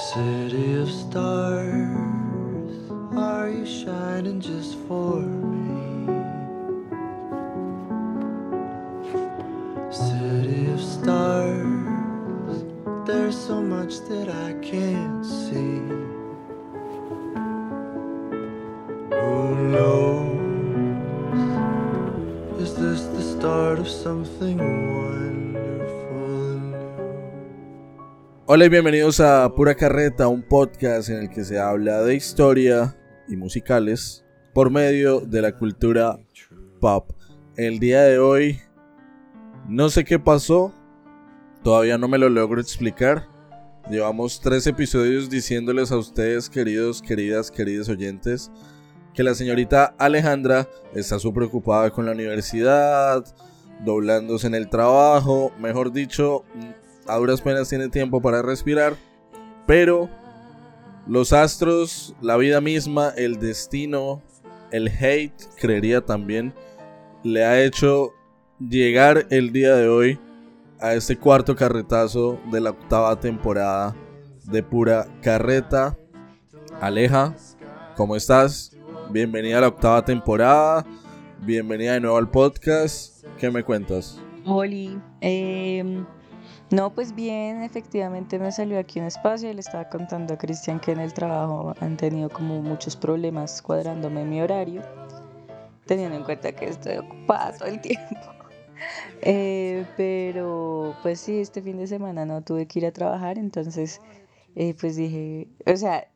City of stars, are you shining just for me? City of stars, there's so much that I can't see. Who knows? Is this the start of something Hola y bienvenidos a Pura Carreta, un podcast en el que se habla de historia y musicales por medio de la cultura pop. El día de hoy no sé qué pasó, todavía no me lo logro explicar. Llevamos tres episodios diciéndoles a ustedes, queridos, queridas, queridos oyentes, que la señorita Alejandra está súper ocupada con la universidad, doblándose en el trabajo, mejor dicho, a duras penas tiene tiempo para respirar, pero los astros, la vida misma, el destino, el hate, creería también, le ha hecho llegar el día de hoy a este cuarto carretazo de la octava temporada de Pura Carreta. Aleja, ¿cómo estás? Bienvenida a la octava temporada, bienvenida de nuevo al podcast. ¿Qué me cuentas? Oli, em, no, pues bien, efectivamente me salió aquí un espacio y le estaba contando a Cristian que en el trabajo han tenido como muchos problemas cuadrándome mi horario, teniendo en cuenta que estoy ocupada todo el tiempo. Eh, pero pues sí, este fin de semana no tuve que ir a trabajar, entonces eh, pues dije, o sea,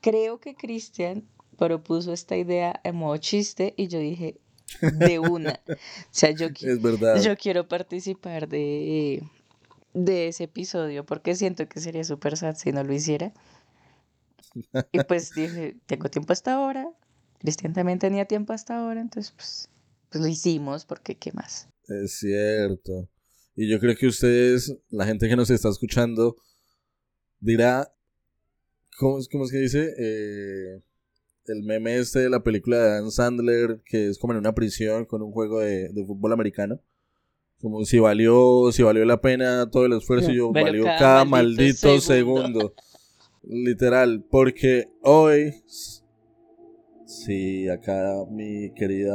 creo que Cristian propuso esta idea en modo chiste y yo dije, de una. O sea, yo, qui- Es verdad. yo quiero participar de, de ese episodio porque siento que sería súper sad si no lo hiciera. Y pues dije, tengo tiempo hasta ahora. Cristian también tenía tiempo hasta ahora, entonces pues, pues lo hicimos porque qué más. Es cierto. Y yo creo que ustedes, la gente que nos está escuchando, dirá, ¿cómo es, cómo es que dice? Eh, el meme este de la película de Dan Sandler, que es como en una prisión con un juego de, de fútbol americano. Como si valió, si valió la pena todo el esfuerzo y yo, Valió valió cada cada, maldito maldito, segundo. segundo. Literal, porque hoy, sí, acá mi querida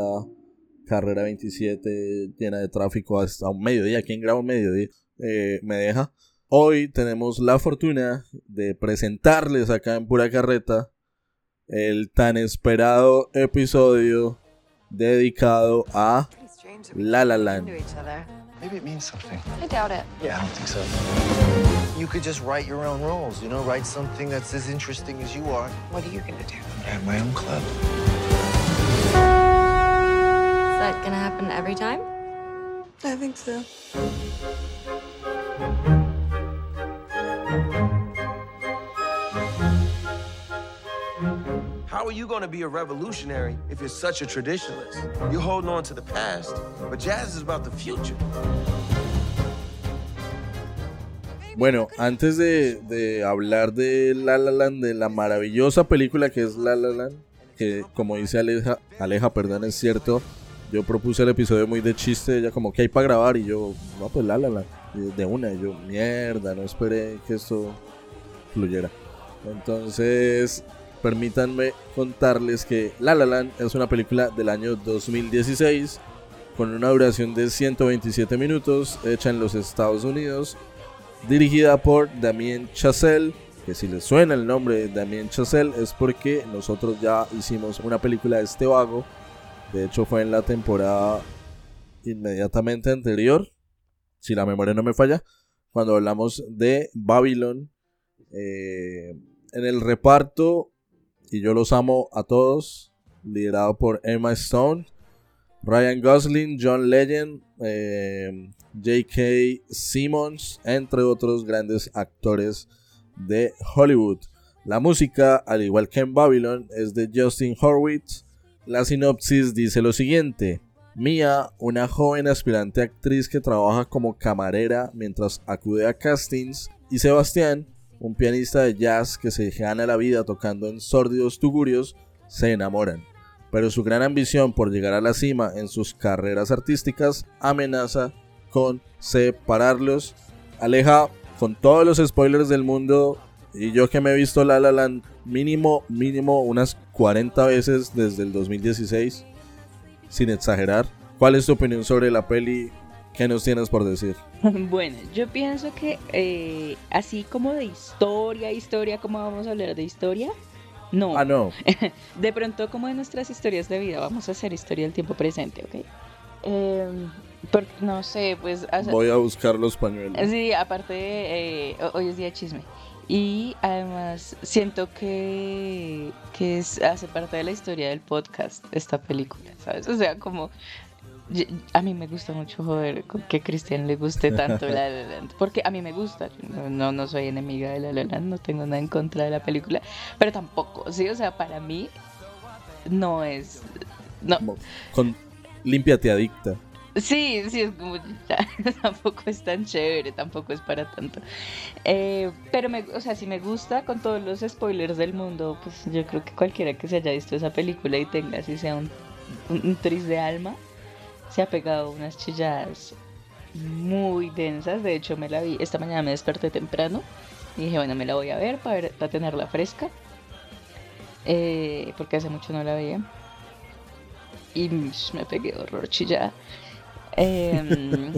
carrera 27 llena de tráfico hasta un mediodía. ¿Quién graba un mediodía? Eh, me deja. Hoy tenemos la fortuna de presentarles acá en Pura Carreta el tan esperado episodio dedicado a La La Land. Maybe it means something. I doubt it. Yeah, I don't think so. You could just write your own rules, you know, write something that's as interesting as you are. What are you gonna do? I have my own club. Is that gonna happen every time? I think so. How are you to be a revolutionary if you're such a traditionalist? You're holding on to the past, but jazz is about the future. Bueno, antes de, de hablar de La La Land, de la maravillosa película que es La La Land, que como dice Aleja, Aleja, perdón, es cierto, yo propuse el episodio muy de chiste, ella como que hay para grabar y yo, no, pues La La Land, de una, y yo, mierda, no esperé que esto fluyera. Entonces, permítanme contarles que La La Land es una película del año 2016 con una duración de 127 minutos, hecha en los Estados Unidos, dirigida por Damien Chazelle, que si les suena el nombre de Damien Chazelle es porque nosotros ya hicimos una película de este vago, de hecho fue en la temporada inmediatamente anterior, si la memoria no me falla, cuando hablamos de Babylon. Eh, en el reparto, y yo los amo a todos, liderado por Emma Stone, Ryan Gosling, John Legend, eh, J.K. Simmons, entre otros grandes actores de Hollywood. La música, al igual que en Babylon, es de Justin Horwitz. La sinopsis dice lo siguiente. Mia, una joven aspirante actriz que trabaja como camarera mientras acude a castings, y Sebastián, un pianista de jazz que se gana la vida tocando en sórdidos tugurios, se enamoran. Pero su gran ambición por llegar a la cima en sus carreras artísticas amenaza con separarlos. Aleja, con todos los spoilers del mundo, Y yo que me he visto La La Land mínimo, mínimo unas 40 veces desde el 2016, sin exagerar. ¿Cuál es tu opinión sobre la peli? ¿Qué nos tienes por decir? Bueno, yo pienso que eh, así como de historia, historia, ¿cómo vamos a hablar de historia? No. Ah, no. De pronto, como de nuestras historias de vida, vamos a hacer historia del tiempo presente, ¿ok? Em, porque, no sé, pues... o sea, Voy a buscar los pañuelos. Sí, aparte, eh, ho- hoy es día de chisme. Y además siento que, que es, hace parte de la historia del podcast esta película, ¿sabes? O sea, como... A mí me gusta mucho joder que a Cristian le guste tanto La La Land, porque a mí me gusta, no, no, soy enemiga de La La Land, no tengo nada en contra de la película, pero tampoco, sí, o sea, para mí no es... No, con Límpiate adicta. Sí, sí, es como ya, tampoco es tan chévere, tampoco es para tanto. Eh, pero, me, o sea, si me gusta con todos los spoilers del mundo, pues yo creo que cualquiera que se haya visto esa película y tenga así sea un, un, un tris de alma, se ha pegado unas chilladas muy densas. De hecho, me la vi, esta mañana me desperté temprano y dije, bueno, me la voy a ver para, tenerla fresca, eh, porque hace mucho no la veía. Y me pegué horror chillada.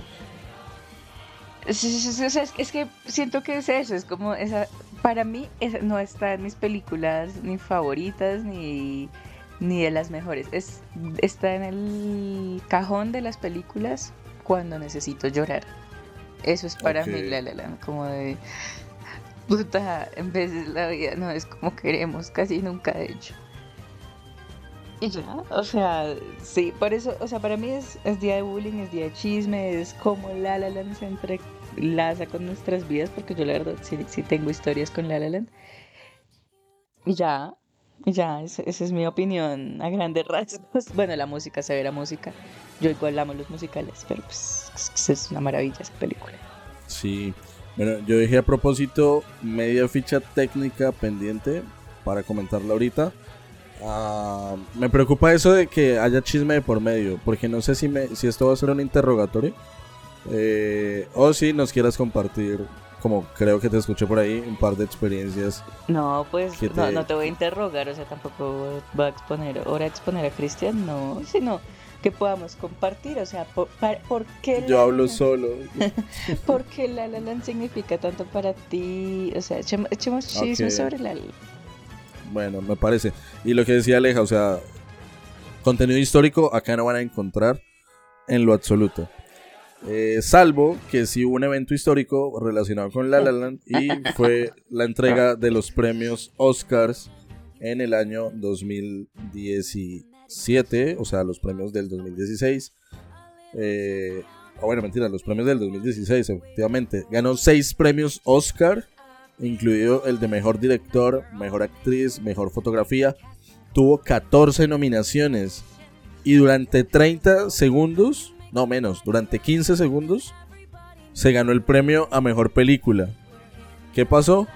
Sí, o sea, es, es que siento que es eso, es como esa, para mí no está en mis películas ni favoritas ni, ni de las mejores, es, está en el cajón de las películas cuando necesito llorar. Eso es para Ok. mí La La Land, como de puta, en vez de la vida no es como queremos, casi nunca de hecho. Y ya, o sea, sí, por eso, o sea, para mí es, es día de bullying, es día de chisme, es como La La Land se entrelaza con nuestras vidas, porque yo la verdad sí, sí tengo historias con La La Land. Y ya, ya, esa, es mi opinión a grandes rasgos. Bueno, la música, severa música. Yo igual amo los musicales, pero pues es, una maravilla esa película. Sí. Bueno, yo dejé a propósito media ficha técnica pendiente para comentarla ahorita. Ah, me preocupa eso de que haya chisme de por medio, porque no sé si, me, si esto va a ser un interrogatorio eh, o si nos quieras compartir, como creo que te escuché por ahí, un par de experiencias. No, pues ¿Qué no, no te voy a interrogar, o sea, tampoco voy a exponer, ahora exponer a Cristian, no, sino que podamos compartir, o sea, por, para- ¿por qué Yo La hablo La solo. ¿Por qué La La Land significa tanto para ti? O sea, echemos, echemos chisme sobre La. Bueno, me parece. Y lo que decía Aleja, o sea, contenido histórico acá no van a encontrar en lo absoluto. Eh, salvo que sí hubo un evento histórico relacionado con La La Land y fue la entrega de los premios Oscars en el año 2017, o sea, los premios del 2016. Eh, bueno, mentira, los premios del 2016, efectivamente. Ganó seis premios Oscar, incluido el de mejor director, mejor actriz, mejor fotografía. Tuvo 14 nominaciones y durante 30 segundos, no menos, durante 15 segundos, se ganó el premio a mejor película. ¿Qué pasó?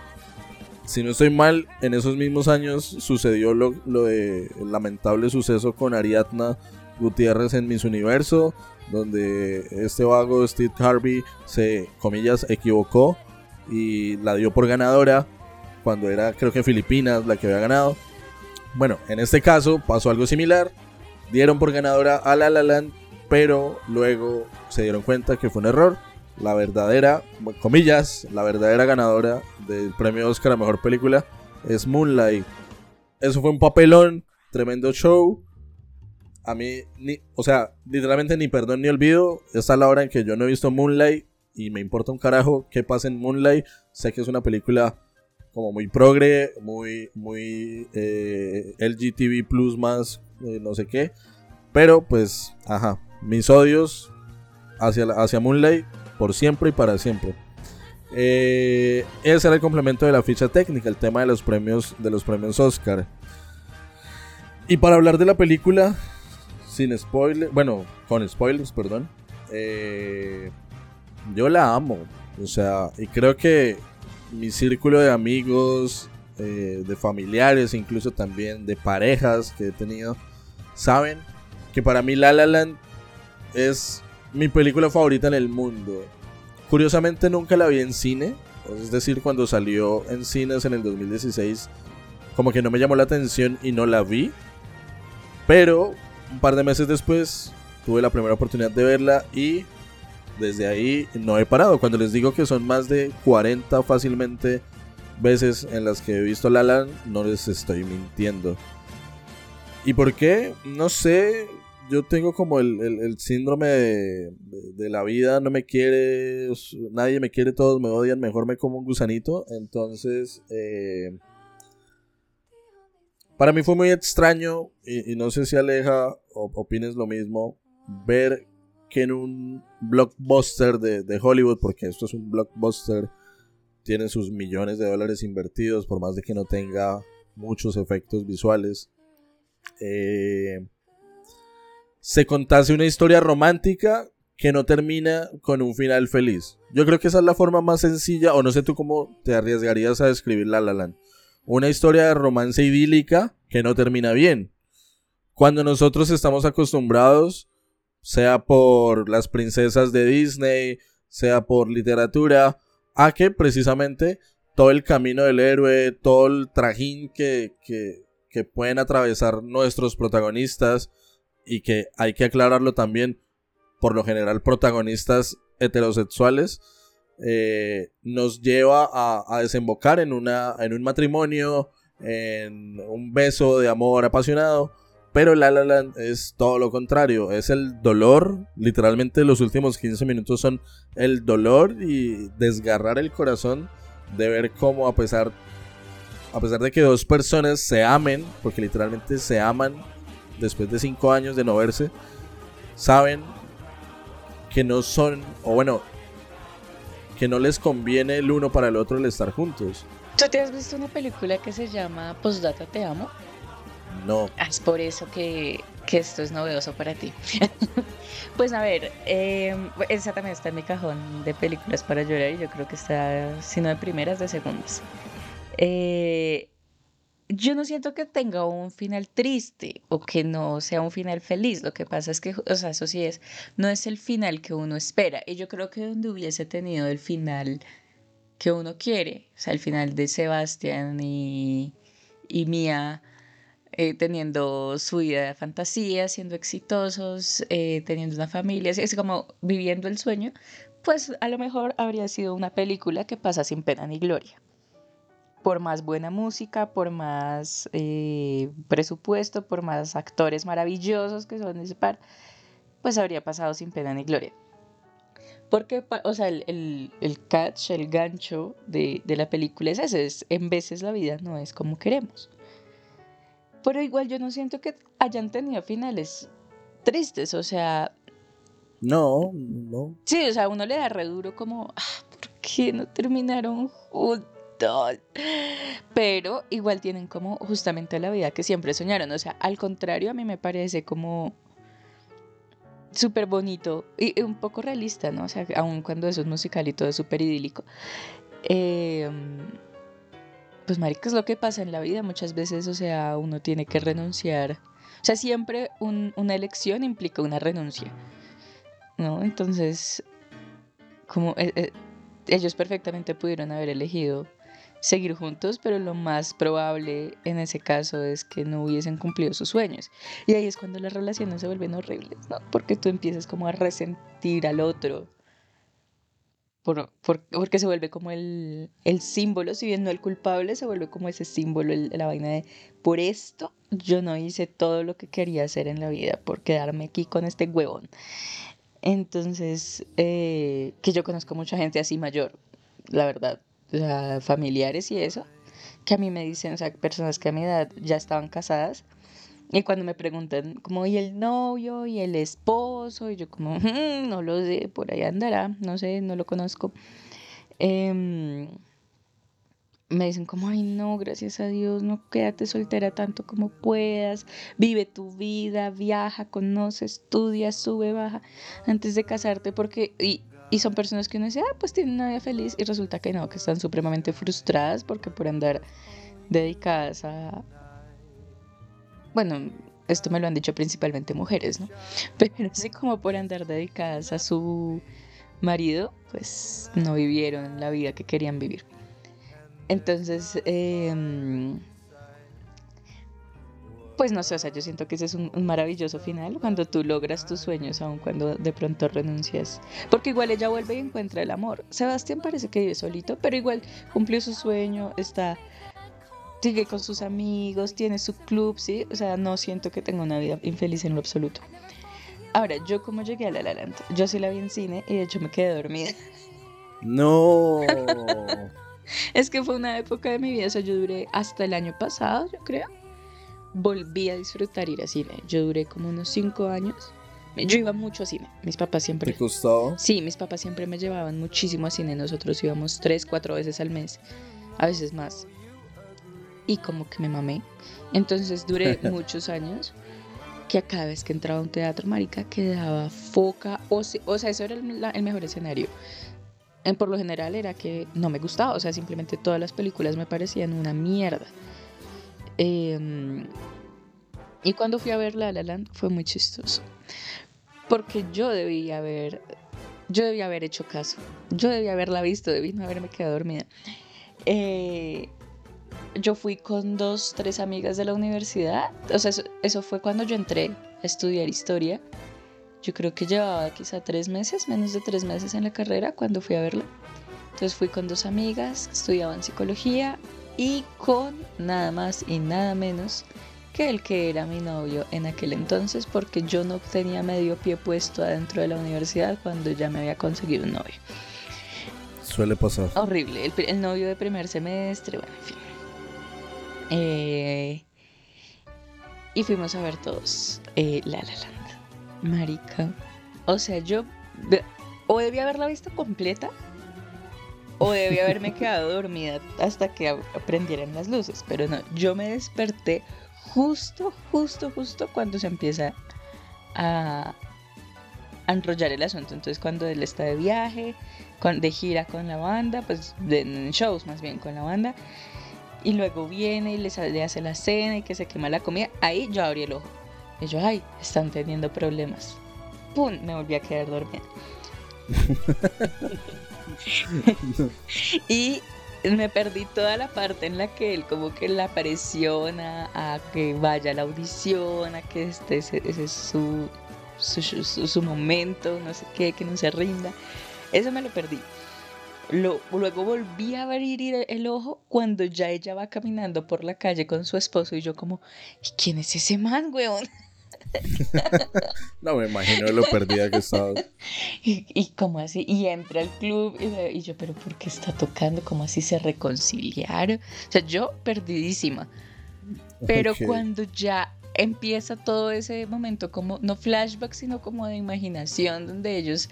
Si no estoy mal, en esos mismos años sucedió lo, lo de lamentable suceso con Ariadna Gutiérrez en Miss Universo, donde este vago Steve Harvey se, comillas, equivocó y la dio por ganadora cuando era, creo que Filipinas la que había ganado. Bueno, en este caso pasó algo similar. Dieron por ganadora a La La Land, pero luego se dieron cuenta que fue un error. La verdadera, comillas, la verdadera ganadora del premio Oscar a mejor película es Moonlight. Eso fue un papelón, tremendo show. A mí, ni, o sea, literalmente ni perdón ni olvido. Esta es la hora en que yo no he visto Moonlight y me importa un carajo qué pasa en Moonlight. Sé que es una película como muy progre, muy, muy eh, LGTB plus más, eh, no sé qué. Pero pues, ajá, mis odios hacia, hacia Moonlight por siempre y para siempre. Eh, ese era el complemento de la ficha técnica, el tema de los premios, de los premios Oscar. Y para hablar de la película, sin spoiler, bueno, con spoilers, perdón. eh, yo la amo. O sea, y creo que mi círculo de amigos, eh, de familiares, incluso también de parejas que he tenido, saben que para mí La La Land es mi película favorita en el mundo. Curiosamente nunca la vi en cine. Es decir, cuando salió en cines en el 2016, como que no me llamó la atención y no la vi. Pero un par de meses después tuve la primera oportunidad de verla y desde ahí no he parado. Cuando les digo que son más de 40 fácilmente veces en las que he visto La La no les estoy mintiendo. ¿Y por qué? No sé. Yo tengo como el, síndrome de, la vida, no me quiere, nadie me quiere, todos me odian, mejor me como un gusanito. Entonces, eh, para mí fue muy extraño, y, no sé si Aleja opines lo mismo, ver que en un blockbuster de, de Hollywood, porque esto es un blockbuster tiene sus millones de dólares invertidos, por más de que no tenga muchos efectos visuales. Eh, se contase una historia romántica que no termina con un final feliz. Yo creo que esa es la forma más sencilla, o no sé tú cómo te arriesgarías a describir La La. Una historia de romance idílica que no termina bien. Cuando nosotros estamos acostumbrados, sea por las princesas de Disney, sea por literatura, a que precisamente todo el camino del héroe, todo el trajín que, que, pueden atravesar nuestros protagonistas y que hay que aclararlo también, por lo general protagonistas heterosexuales, eh, nos lleva a, desembocar en, una, en un matrimonio, en un beso de amor apasionado. Pero La La Land es todo lo contrario, es el dolor, literalmente los últimos 15 minutos son el dolor y desgarrar el corazón de ver cómo a pesar a pesar de que dos personas se amen, porque literalmente se aman después de 5 años de no verse, saben que no son, o bueno, que no les conviene el uno para el otro el estar juntos. ¿Tú te has visto una película que se llama Postdata Te Amo? No. Ah, es por eso que, esto es novedoso para ti. pues a ver, em, esa también está en mi cajón de películas para llorar y yo creo que está, si no de primeras, de segundas. Eh, yo no siento que tenga un final triste o que no sea un final feliz. Lo que pasa es que, o sea, eso sí es, no es el final que uno espera. Y yo creo que donde hubiese tenido el final que uno quiere, o sea, el final de Sebastián y, y Mía eh, teniendo su vida de fantasía, siendo exitosos, eh, teniendo una familia, es como viviendo el sueño, pues a lo mejor habría sido una película que pasa sin pena ni gloria. Por más buena música, por más eh, presupuesto, por más actores maravillosos que son ese par, pues habría pasado sin pena ni gloria. Porque, o sea, el, el, catch, el gancho de, de la película es ese, es en veces la vida no es como queremos. Pero igual yo no siento que hayan tenido finales tristes, o sea... No, no. Sí, o sea, uno le da re duro como, ah, ¿por qué no terminaron juntos? Pero igual tienen como justamente la vida que siempre soñaron. O sea, al contrario, a mí me parece como súper bonito y un poco realista, ¿no? O sea, aun cuando eso es musical y todo es súper idílico. Eh, pues marica, es lo que pasa en la vida muchas veces, o sea, uno tiene que renunciar. O sea, siempre una elección implica una renuncia, ¿no? Entonces, como eh, eh, ellos perfectamente pudieron haber elegido seguir juntos, pero lo más probable en ese caso es que no hubiesen cumplido sus sueños. Y ahí es cuando las relaciones se vuelven horribles, ¿no? Porque tú empiezas como a resentir al otro por, porque se vuelve como el, símbolo, si bien no el culpable, se vuelve como ese símbolo, la vaina de, por esto yo no hice todo lo que quería hacer en la vida, por quedarme aquí con este huevón. Entonces, eh, que yo conozco mucha gente así mayor, la verdad, familiares y eso, que a mí me dicen, o sea, personas que a mi edad ya estaban casadas y cuando me preguntan, como, ¿y el novio? ¿Y el esposo? Y yo como, mm, no lo sé, por ahí andará, no sé, no lo conozco. Em, me dicen como, ay no, gracias a Dios, no quédate soltera tanto como puedas, vive tu vida, viaja, conoce, estudia, sube, baja, antes de casarte, porque, y, y son personas que uno dice, ah, pues tienen una vida feliz, y resulta que no, que están supremamente frustradas porque por andar dedicadas a, bueno, esto me lo han dicho principalmente mujeres, ¿no? Pero así como por andar dedicadas a su marido, pues no vivieron la vida que querían vivir. Entonces, em, pues no sé, o sea, yo siento que ese es un, un maravilloso final cuando tú logras tus sueños, aun cuando de pronto renuncias. Porque igual ella vuelve y encuentra el amor. Sebastián parece que vive solito, pero igual cumplió su sueño, está sigue con sus amigos, tiene su club, ¿sí? O sea, no siento que tenga una vida infeliz en lo absoluto. Ahora, yo como llegué a La La Land, yo sí la vi en cine y de hecho me quedé dormida. No. Es que fue una época de mi vida, o sea, yo duré hasta el año pasado, yo creo. Volví a disfrutar ir a cine. Yo duré como unos cinco años. Yo iba mucho a cine. Mis papás siempre... ¿Te costaba? Sí, mis papás siempre me llevaban muchísimo a cine. Nosotros íbamos tres, cuatro veces al mes, a veces más. Y como que me mamé. Entonces duré muchos años que a cada vez que entraba a un teatro, marica, quedaba foca. O, se- o sea, eso era el, la- el mejor escenario. En, por lo general era que no me gustaba. O sea, simplemente todas las películas me parecían una mierda. Em, y cuando fui a ver La La Land fue muy chistoso. Porque yo debía haber, yo debía haber hecho caso. Yo debía haberla visto, debí no haberme quedado dormida. Eh, yo fui con dos, tres amigas de la universidad. O sea, eso, eso fue cuando yo entré a estudiar historia. Yo creo que llevaba quizá tres meses, menos de tres meses en la carrera cuando fui a verla. Entonces fui con dos amigas que estudiaban psicología y con nada más y nada menos que el que era mi novio en aquel entonces porque yo no tenía medio pie puesto adentro de la universidad cuando ya me había conseguido un novio. Suele pasar. Horrible, el, novio de primer semestre, bueno, en fin. Eh, y fuimos a ver todos eh, La La Land. Marica. O sea, yo o debía haberla visto completa o debía haberme quedado dormida hasta que aprendieran las luces. Pero no, yo me desperté justo, justo, justo cuando se empieza a, enrollar el asunto. Entonces, cuando él está de viaje, de gira con la banda, pues de, en shows más bien con la banda, y luego viene y les, le hace la cena y que se quema la comida, ahí yo abrí el ojo. Y yo, ay, están teniendo problemas. ¡Pum! Me volví a quedar dormida. y me perdí toda la parte en la que él como que la presiona a que vaya a la audición, a que este ese, es su, su, su- momento, no sé qué, que no se rinda. Eso me lo perdí. Lo- luego volví a abrir el, ojo cuando ya ella va caminando por la calle con su esposo y yo como, ¿y quién es ese man, weón? No me imagino lo perdida que estabas. Y, y como así, y entra al club y, yo, pero ¿por qué está tocando? ¿Cómo así se reconciliaron? O sea, yo perdidísima. Pero cuando ya empieza todo ese momento, como no flashback, sino como de imaginación, donde ellos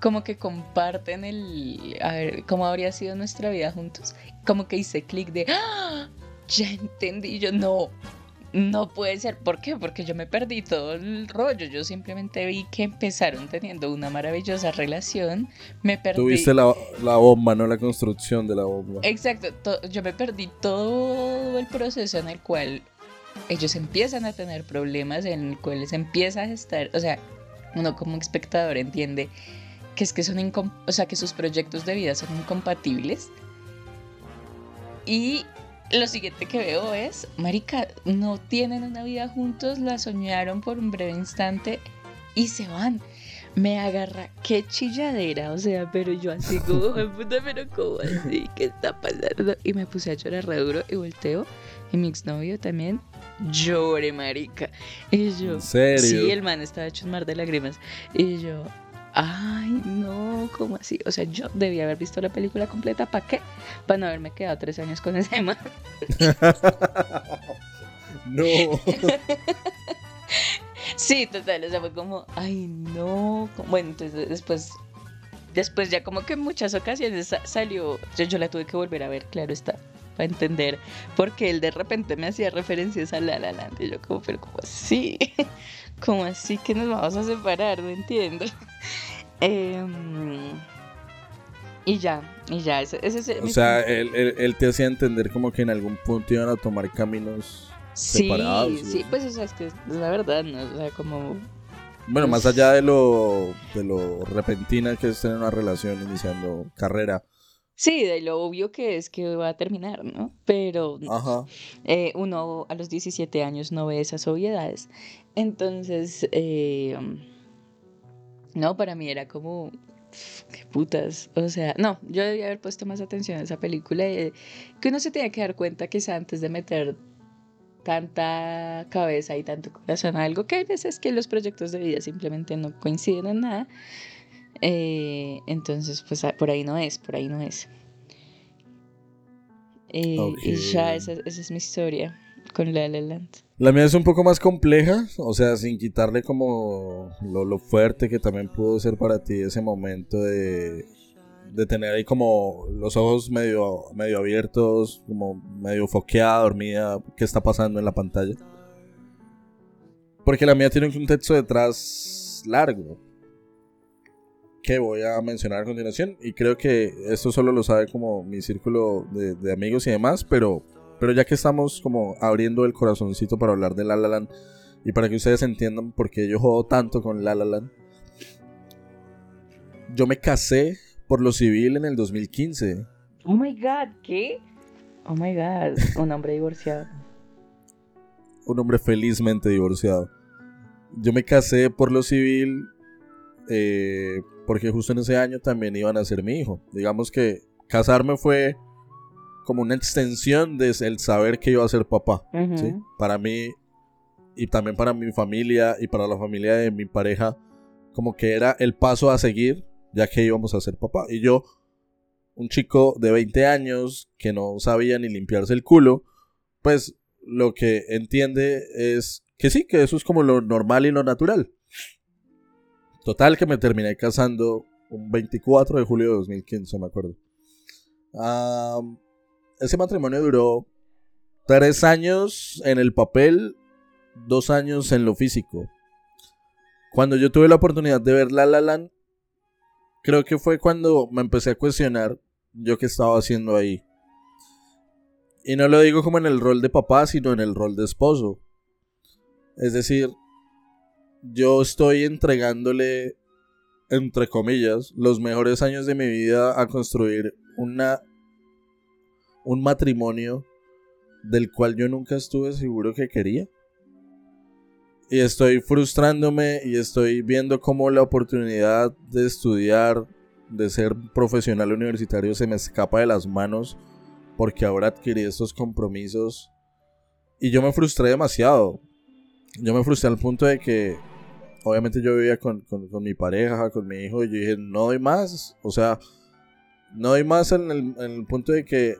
como que comparten el, a ver, cómo habría sido nuestra vida juntos, como que hice clic de, ¡Ah! ya entendí, Y yo no, no puede ser, ¿por qué? Porque yo me perdí todo el rollo, yo simplemente vi que empezaron teniendo una maravillosa relación, me perdí. Tuviste la, la bomba, no la construcción de la bomba. Exacto, to- yo me perdí todo el proceso en el cual ellos empiezan a tener problemas, en el cual les empieza a gestar, o sea, uno como espectador entiende que es que son o sea, que sus proyectos de vida son incompatibles. Y lo siguiente que veo es, marica, no tienen una vida juntos, la soñaron por un breve instante y se van. Me agarra, qué chilladera, o sea, pero yo así como, "Ay, puta, pero ¿cómo así? ¿Qué está pasando? Y me puse a llorar re duro y volteo y mi exnovio también llore, marica. Y yo, ¿En serio? sí, el man estaba hecho un mar de lágrimas. Y yo, ay, no, ¿cómo así? O sea, yo debía haber visto la película completa, ¿para qué? Para no haberme quedado tres años con ese man. No. Sí, total, o sea, fue como, ay, no. como- Bueno, entonces después, después ya como que en muchas ocasiones sa- salió, yo, yo la tuve que volver a ver, claro está, para entender, porque él de repente me hacía referencias a La La Land, y yo como, pero ¿cómo así? ¿Cómo así que nos vamos a separar? No entiendo. Em, y ya, y ya, ese, ese es O mi sea, él, él- él te hacía entender como que en algún punto iban a tomar caminos Sí, separados. sí, pues o sea, es que es la verdad, ¿no? O sea, como Bueno, más allá de lo, de lo repentina que es tener una relación iniciando carrera. Sí, de lo obvio que es que va a terminar, ¿no? Pero Ajá. eh, uno a los 17 años no ve esas obviedades. Entonces, eh, no, para mí era como, "Pf, qué putas. O sea, no, yo debía haber puesto más atención a esa película. y, eh, que uno se tenía que dar cuenta que antes de meter tanta cabeza y tanto corazón a algo, que hay veces que los proyectos de vida simplemente no coinciden en nada. Eh, entonces, pues a- por ahí no es, por ahí no es. Eh, Y ya, esa, esa es mi historia con La La Land. La mía es un poco más compleja, o sea, sin quitarle como lo, lo fuerte que también pudo ser para ti ese momento de, de tener ahí como los ojos medio, medio abiertos, como medio foqueada, dormida, qué está pasando en la pantalla. Porque la mía tiene un contexto detrás largo, que voy a mencionar a continuación, y creo que esto solo lo sabe como mi círculo de, de amigos y demás, pero pero ya que estamos como abriendo el corazoncito para hablar de La La Land y para que ustedes entiendan por qué yo juego tanto con La La Land, yo me casé por lo civil en el 2015. Oh my god, ¿qué? Oh my god, un hombre divorciado. Un hombre felizmente divorciado. Yo me casé por lo civil eh, porque justo en ese año también iban a ser mi hijo. Digamos que casarme fue como una extensión de el saber que iba a ser papá. Ujú. ¿sí? Para mí y también para mi familia y para la familia de mi pareja, como que era el paso a seguir, ya que íbamos a ser papá. Y yo, un chico de 20 años que no sabía ni limpiarse el culo, pues lo que entiende es que sí, que eso es como lo normal y lo natural. Total que me terminé casando un 24 de julio de 2015, me acuerdo. Ah, ese matrimonio duró tres años en el papel, dos años en lo físico. Cuando yo tuve la oportunidad de ver La La Land, creo que fue cuando me empecé a cuestionar yo qué estaba haciendo ahí. Y no lo digo como en el rol de papá, sino en el rol de esposo. Es decir, yo estoy entregándole, entre comillas, los mejores años de mi vida a construir una un matrimonio del cual yo nunca estuve seguro que quería. Y estoy frustrándome y estoy viendo cómo la oportunidad de estudiar, de ser profesional universitario se me escapa de las manos porque ahora adquirí estos compromisos. Y yo me frustré demasiado. Yo me frustré al punto de que, obviamente yo vivía con, con- mi pareja, con mi hijo, y yo dije, no doy más. O sea, no doy más en el, en el punto de que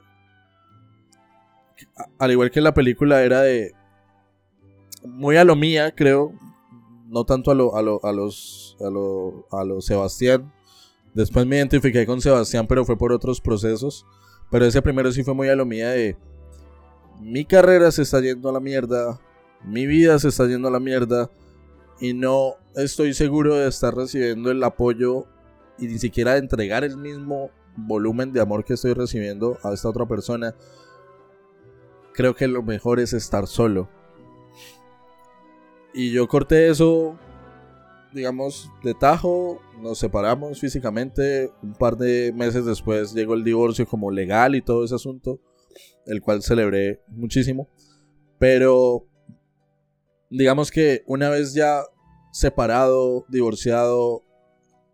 al igual que la película era de muy a lo mía, creo, no tanto a lo a lo a los a lo a lo Sebastián. Después me identifiqué con Sebastián, pero fue por otros procesos, pero ese primero sí fue muy a lo mía de mi carrera se está yendo a la mierda, mi vida se está yendo a la mierda y no estoy seguro de estar recibiendo el apoyo y ni siquiera de entregar el mismo volumen de amor que estoy recibiendo a esta otra persona creo que lo mejor es estar solo. Y yo corté eso, digamos, de tajo, nos separamos físicamente, un par de meses después llegó el divorcio como legal y todo ese asunto, el cual celebré muchísimo. Pero, digamos que una vez ya separado, divorciado,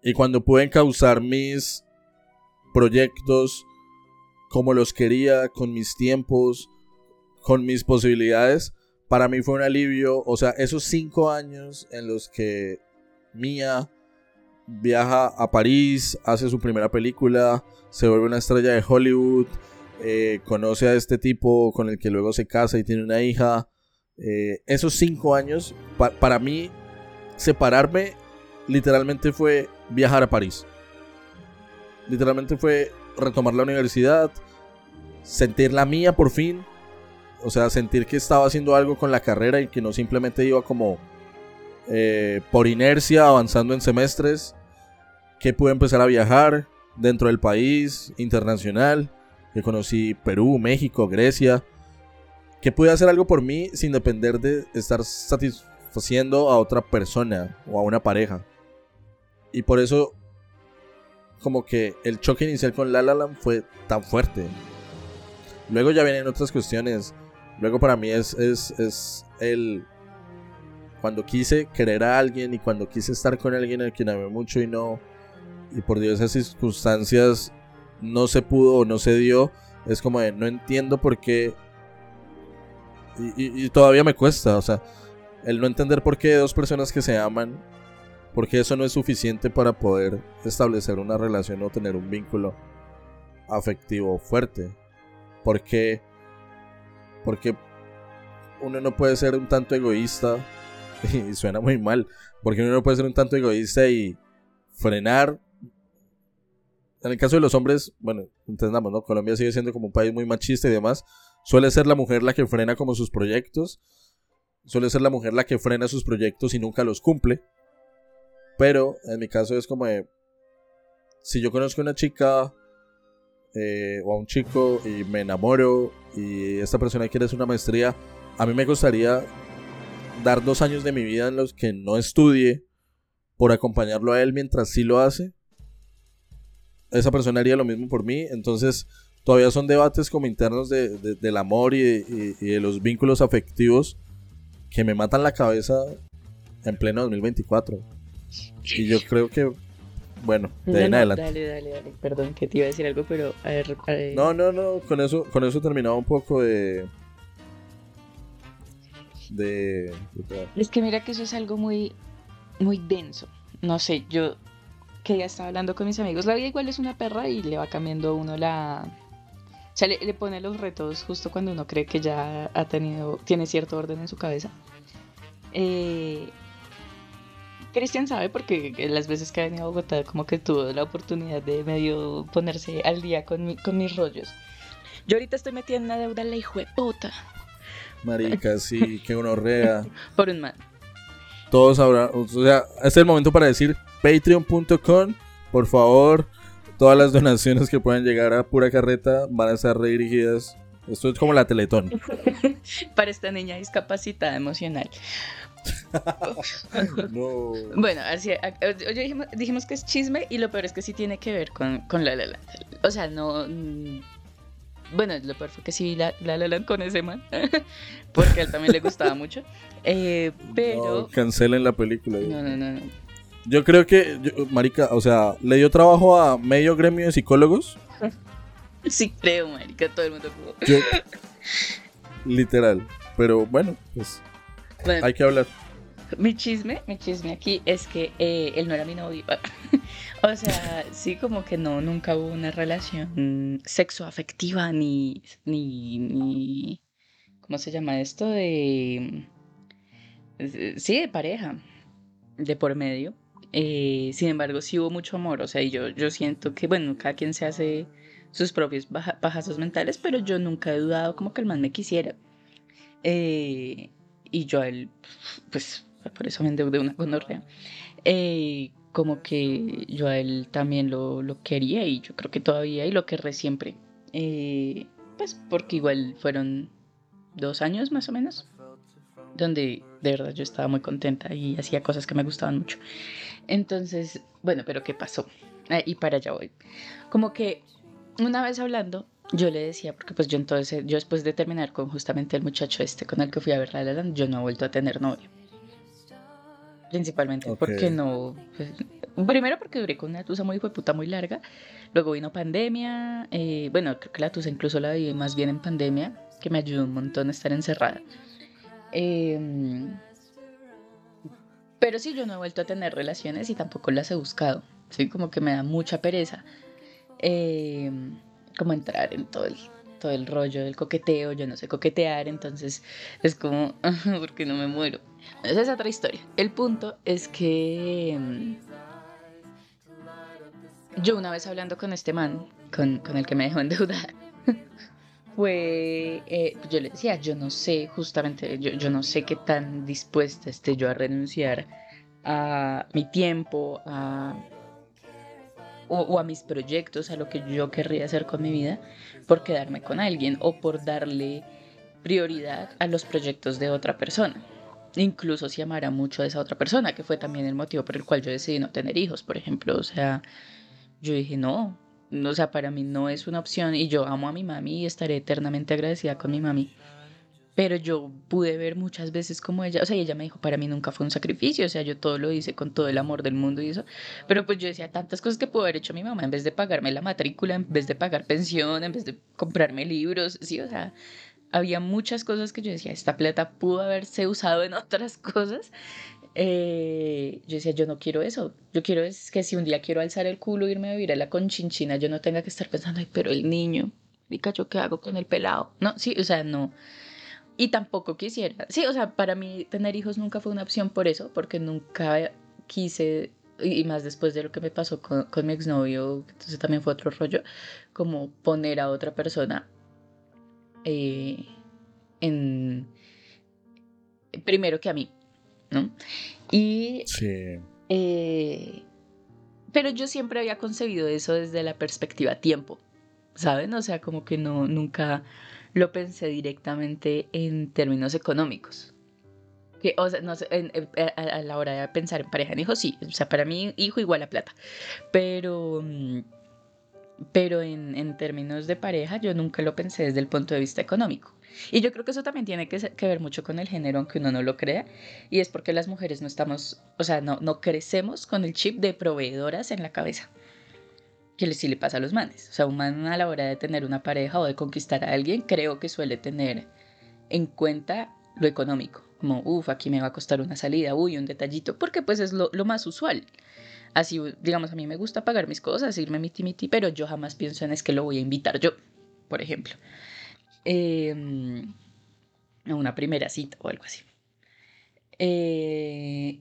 y cuando pude encauzar mis proyectos como los quería, con mis tiempos, con mis posibilidades, para mí fue un alivio. O sea, esos cinco años en los que Mia viaja a París, hace su primera película, se vuelve una estrella de Hollywood, eh, conoce a este tipo con el que luego se casa y tiene una hija. eh, esos cinco años, pa- para mí, separarme literalmente fue viajar a París. Literalmente fue retomar la universidad, sentir la mía por fin. O sea, sentir que estaba haciendo algo con la carrera y que no simplemente iba como eh, por inercia avanzando en semestres. Que pude empezar a viajar dentro del país, internacional. Que conocí Perú, México, Grecia. Que pude hacer algo por mí sin depender de estar satis- siendo a otra persona o a una pareja. Y por eso como que el choque inicial con La La Land fue tan fuerte. Luego ya vienen otras cuestiones. Luego para mí es, es, es el... Cuando quise querer a alguien y cuando quise estar con alguien a quien amé mucho y no... Y por diversas circunstancias no se pudo o no se dio. Es como de no entiendo por qué... Y, y todavía me cuesta, o sea, el no entender por qué dos personas que se aman porque eso no es suficiente para poder establecer una relación o tener un vínculo afectivo fuerte. Porque, porque uno no puede ser un tanto egoísta, y suena muy mal, porque uno no puede ser un tanto egoísta y frenar. En el caso de los hombres, bueno, entendamos, ¿no? Colombia sigue siendo como un país muy machista y demás. Suele ser la mujer la que frena como sus proyectos. Suele ser la mujer la que frena sus proyectos y nunca los cumple. Pero en mi caso es como si yo conozco a una chica eh, o a un chico y me enamoro y esta persona quiere hacer una maestría, a mí me gustaría dar dos años de mi vida en los que no estudie por acompañarlo a él mientras sí lo hace. Esa persona haría lo mismo por mí. Entonces, todavía son debates como internos de, del amor y de los vínculos afectivos que me matan la cabeza en pleno 2024. Y yo creo que, bueno, de ahí en adelante. Dale, dale, dale. Perdón que te iba a decir algo, pero a ver. No, no, no. Con eso, con eso terminaba un poco de. De, Es que mira que eso es algo muy, muy denso. No sé, yo que ya estaba hablando con mis amigos. La vida igual es una perra y le va cambiando a uno la. O sea, le, le pone los retos justo cuando uno cree que ya ha tenido, tiene cierto orden en su cabeza. Eh, Cristian sabe porque las veces que ha venido a Bogotá como que tuvo la oportunidad de medio ponerse al día con, con mis rollos. Yo ahorita estoy metida en una deuda la hijo de puta. Marica, sí, qué gonorrea. Por un man. Todos habrán, o sea, este es el momento para decir patreon.com, por favor, todas las donaciones que puedan llegar a pura carreta van a estar redirigidas. Esto es como la Teletón. para esta niña discapacitada emocional. Bueno, así, dijimos, dijimos, que es chisme y lo peor es que sí tiene que ver con, con La La Land. O sea, no... Mm, bueno, lo peor fue que sí La La, Land con ese man, porque a él también le gustaba mucho. Eh, pero... cancelen la película. No, no, no, Yo creo que, Marica, o sea, le dio trabajo a medio gremio de psicólogos. sí, creo, Marica, todo el mundo. literal. Pero bueno, pues hay que hablar. Mi chisme, mi chisme aquí es que eh, él no era mi novio. o sea, sí, como que no, nunca hubo una relación sexoafectiva ni, ni, ni, ¿cómo se llama esto? De, sí, de pareja, de por medio. Eh, sin embargo, sí hubo mucho amor, o sea, y yo, yo siento que, bueno, cada quien se hace sus propios pajazos mentales, pero yo nunca he dudado como que el man me quisiera. Eh, y yo a él, pues por eso me endeudé una gonorrea, eh, como que yo a él también lo, lo, quería y yo creo que todavía y lo querré siempre. Eh, pues porque igual fueron dos años más o menos, donde de verdad yo estaba muy contenta y hacía cosas que me gustaban mucho. Entonces, bueno, pero ¿qué pasó? Ah, y para allá voy. Como que una vez hablando, yo le decía, porque pues yo entonces, yo después de terminar con justamente el muchacho este con el que fui a ver La La yo no he vuelto a tener novio. Principalmente porque no... Pues, primero porque duré con una tusa muy puta muy larga. Luego vino pandemia. Eh, bueno, creo que la tusa incluso la vi más bien en pandemia, que me ayudó un montón a estar encerrada. Em, pero sí, yo no he vuelto a tener relaciones y tampoco las he buscado. Sí, como que me da mucha pereza. Eh, como entrar en todo el, todo el rollo del coqueteo, yo no sé coquetear, entonces es como, porque no me muero. Esa es otra historia. El punto es que mm, yo una vez hablando con este man, con, con el que me dejó endeudar, fue, eh, yo le decía, yo no sé, justamente, yo, yo no sé qué tan dispuesta esté yo a renunciar a mi tiempo, a o, a mis proyectos, a lo que yo querría hacer con mi vida, por quedarme con alguien o por darle prioridad a los proyectos de otra persona. incluso si amara mucho a esa otra persona, que fue también el motivo por el cual yo decidí no tener hijos, por ejemplo. O sea, yo dije, no, o sea, para mí no es una opción y yo amo a mi mami y estaré eternamente agradecida con mi mami. Pero yo pude ver muchas veces como ella, o sea, ella me dijo, para mí nunca fue un sacrificio, o sea, yo todo lo hice con todo el amor del mundo y eso. Pero pues yo decía tantas cosas que pudo haber hecho mi mamá en vez de pagarme la matrícula, en vez de pagar pensión, en vez de comprarme libros, sí, o sea, había muchas cosas que yo decía, esta plata pudo haberse usado en otras cosas. Eh, yo decía, yo no quiero eso. Yo quiero es que si un día quiero alzar el culo, irme a vivir a la conchinchina, yo no tenga que estar pensando, ay, pero el niño, pica, ¿yo qué hago con el pelado? No, sí, o sea, no. Y tampoco quisiera. Sí, o sea, para mí tener hijos nunca fue una opción por eso, porque nunca quise, y más después de lo que me pasó con, con mi exnovio, entonces también fue otro rollo, como poner a otra persona eh, en, primero que a mí, ¿no? Y... Sí. eh, pero yo siempre había concebido eso desde la perspectiva tiempo, ¿saben? O sea, como que no, nunca lo pensé directamente en términos económicos. Que, o sea, no sé, en- en- a, a la hora de pensar en pareja en hijos, sí. O sea, para mí, hijo igual a plata. Pero, mm, pero en, en términos de pareja, yo nunca lo pensé desde el punto de vista económico. Y yo creo que eso también tiene que, que ver mucho con el género, aunque uno no lo crea. Y es porque las mujeres no estamos, o sea, no, no crecemos con el chip de proveedoras en la cabeza. Que sí le pasa a los manes. O sea, un man a la hora de tener una pareja o de conquistar a alguien, creo que suele tener en cuenta lo económico. Como, uff, aquí me va a costar una salida, uy, un detallito, porque pues es lo, más usual. Así, digamos, a mí me gusta pagar mis cosas, irme miti miti, pero yo jamás pienso en es que lo voy a invitar yo, por ejemplo. Eh, a una primera cita o algo así. Eh,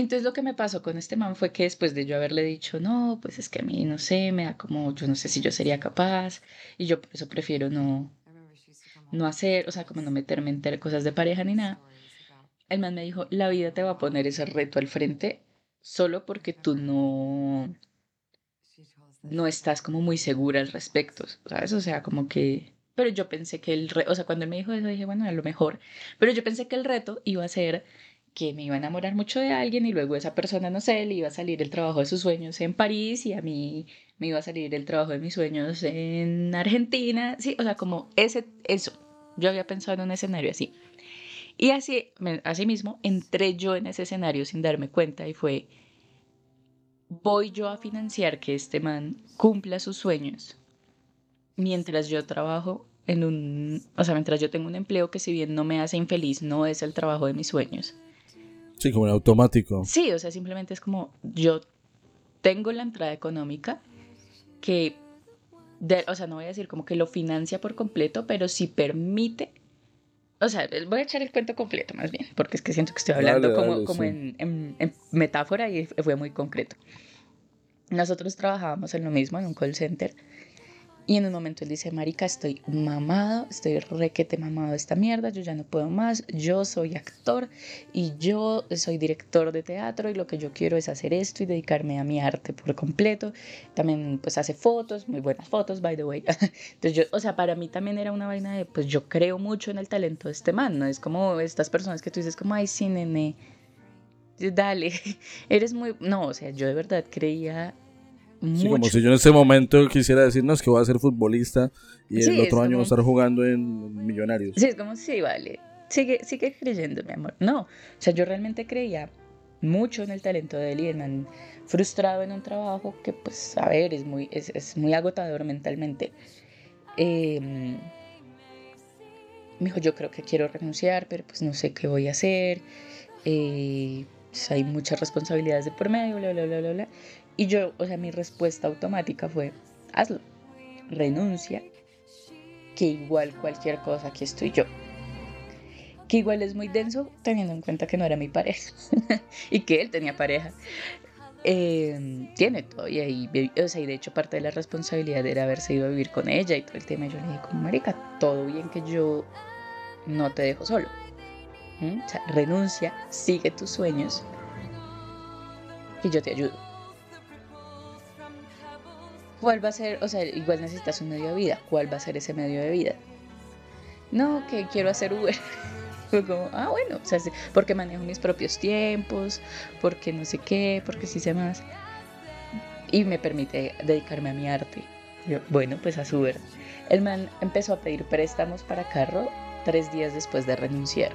entonces lo que me pasó con este man fue que después de yo haberle dicho, no, pues es que a mí no sé, me da como, yo no sé si yo sería capaz, y yo por eso prefiero no, no hacer, o sea, como no meterme en cosas de pareja ni nada. El man me dijo, la vida te va a poner ese reto al frente solo porque tú no, no estás como muy segura al respecto, ¿sabes? O sea, como que... Pero yo pensé que el reto, o sea, cuando él me dijo eso dije, bueno, a lo mejor, pero yo pensé que el reto iba a ser que me iba a enamorar mucho de alguien y luego esa persona, no sé, le iba a salir el trabajo de sus sueños en París y a mí me iba a salir el trabajo de mis sueños en Argentina, sí, o sea, como ese, eso, yo había pensado en un escenario así. Y así, así mismo, entré yo en ese escenario sin darme cuenta y fue, voy yo a financiar que este man cumpla sus sueños mientras yo trabajo en un, o sea, mientras yo tengo un empleo que si bien no me hace infeliz, no es el trabajo de mis sueños. Sí, como en automático. Sí, o sea, simplemente es como yo tengo la entrada económica que, de- o sea, no voy a decir como que lo financia por completo, pero sí permite, o sea, voy a echar el cuento completo más bien, porque es que siento que estoy hablando Dale, como, dale, como sí. en, en- en metáfora y fue muy concreto. Nosotros trabajábamos en lo mismo, en un call center. Y en un momento él dice, Marica, estoy mamado, estoy requete mamado de esta mierda, yo ya no puedo más, yo soy actor y yo soy director de teatro y lo que yo quiero es hacer esto y dedicarme a mi arte por completo. También pues hace fotos, muy buenas fotos, by the way. Entonces yo, o sea, para mí también era una vaina de, pues yo creo mucho en el talento de este man, ¿no? Es como estas personas que tú dices como, ay, sí, nene, dale, eres muy... No, o sea, yo de verdad creía mucho. Sí, como si yo en este momento quisiera decirnos que voy a ser futbolista y Sí, el otro año voy a como- estar jugando en Millonarios. Sí, es como, sí, vale. Sigue, sigue creyendo, mi amor. No, o sea, yo realmente creía mucho en el talento de él y el man frustrado en un trabajo que, pues, a ver, es muy, es, es muy agotador mentalmente. Eh, me dijo, yo creo que quiero renunciar, pero pues no sé qué voy a hacer. Eh, pues, hay muchas responsabilidades de por medio, bla, bla, bla, bla, bla. Y yo, o sea, mi respuesta automática fue, hazlo, renuncia, que igual cualquier cosa, aquí estoy yo. Que igual es muy denso teniendo en cuenta que no era mi pareja y que él tenía pareja. Eh, tiene todavía y, vi- o sea, y de hecho parte de la responsabilidad era haberse ido a vivir con ella y todo el tema. Yo le dije, como marica, todo bien que yo no te dejo solo. ¿Mm? O sea, renuncia, sigue tus sueños y yo te ayudo. ¿Cuál va a ser? O sea, igual necesitas un medio de vida. ¿Cuál va a ser ese medio de vida? No, que quiero hacer Uber. Como, ah, bueno, o sea, porque manejo mis propios tiempos, porque no sé qué, porque sí sé más. Y me permite dedicarme a mi arte. Yo, bueno, pues a su ver. El man empezó a pedir préstamos para carro tres días después de renunciar,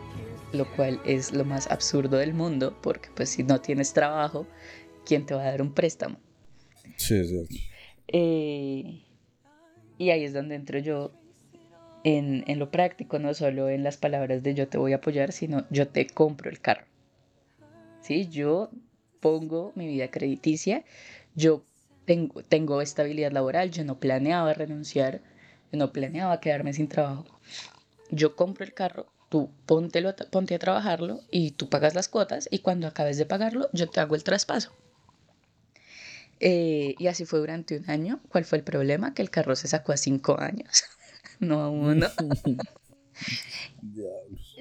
lo cual es lo más absurdo del mundo, porque pues si no tienes trabajo, ¿quién te va a dar un préstamo? Sí, es cierto. Eh, y ahí es donde entro yo en, en lo práctico, no solo en las palabras de yo te voy a apoyar, sino yo te compro el carro. ¿Sí? Yo pongo mi vida crediticia, yo tengo, tengo estabilidad laboral, yo no planeaba renunciar, yo no planeaba quedarme sin trabajo. Yo compro el carro, tú póntelo, ponte a trabajarlo y tú pagas las cuotas y cuando acabes de pagarlo yo te hago el traspaso. Eh, y así fue durante un año. ¿Cuál fue el problema? Que el carro se sacó a cinco años, no a uno.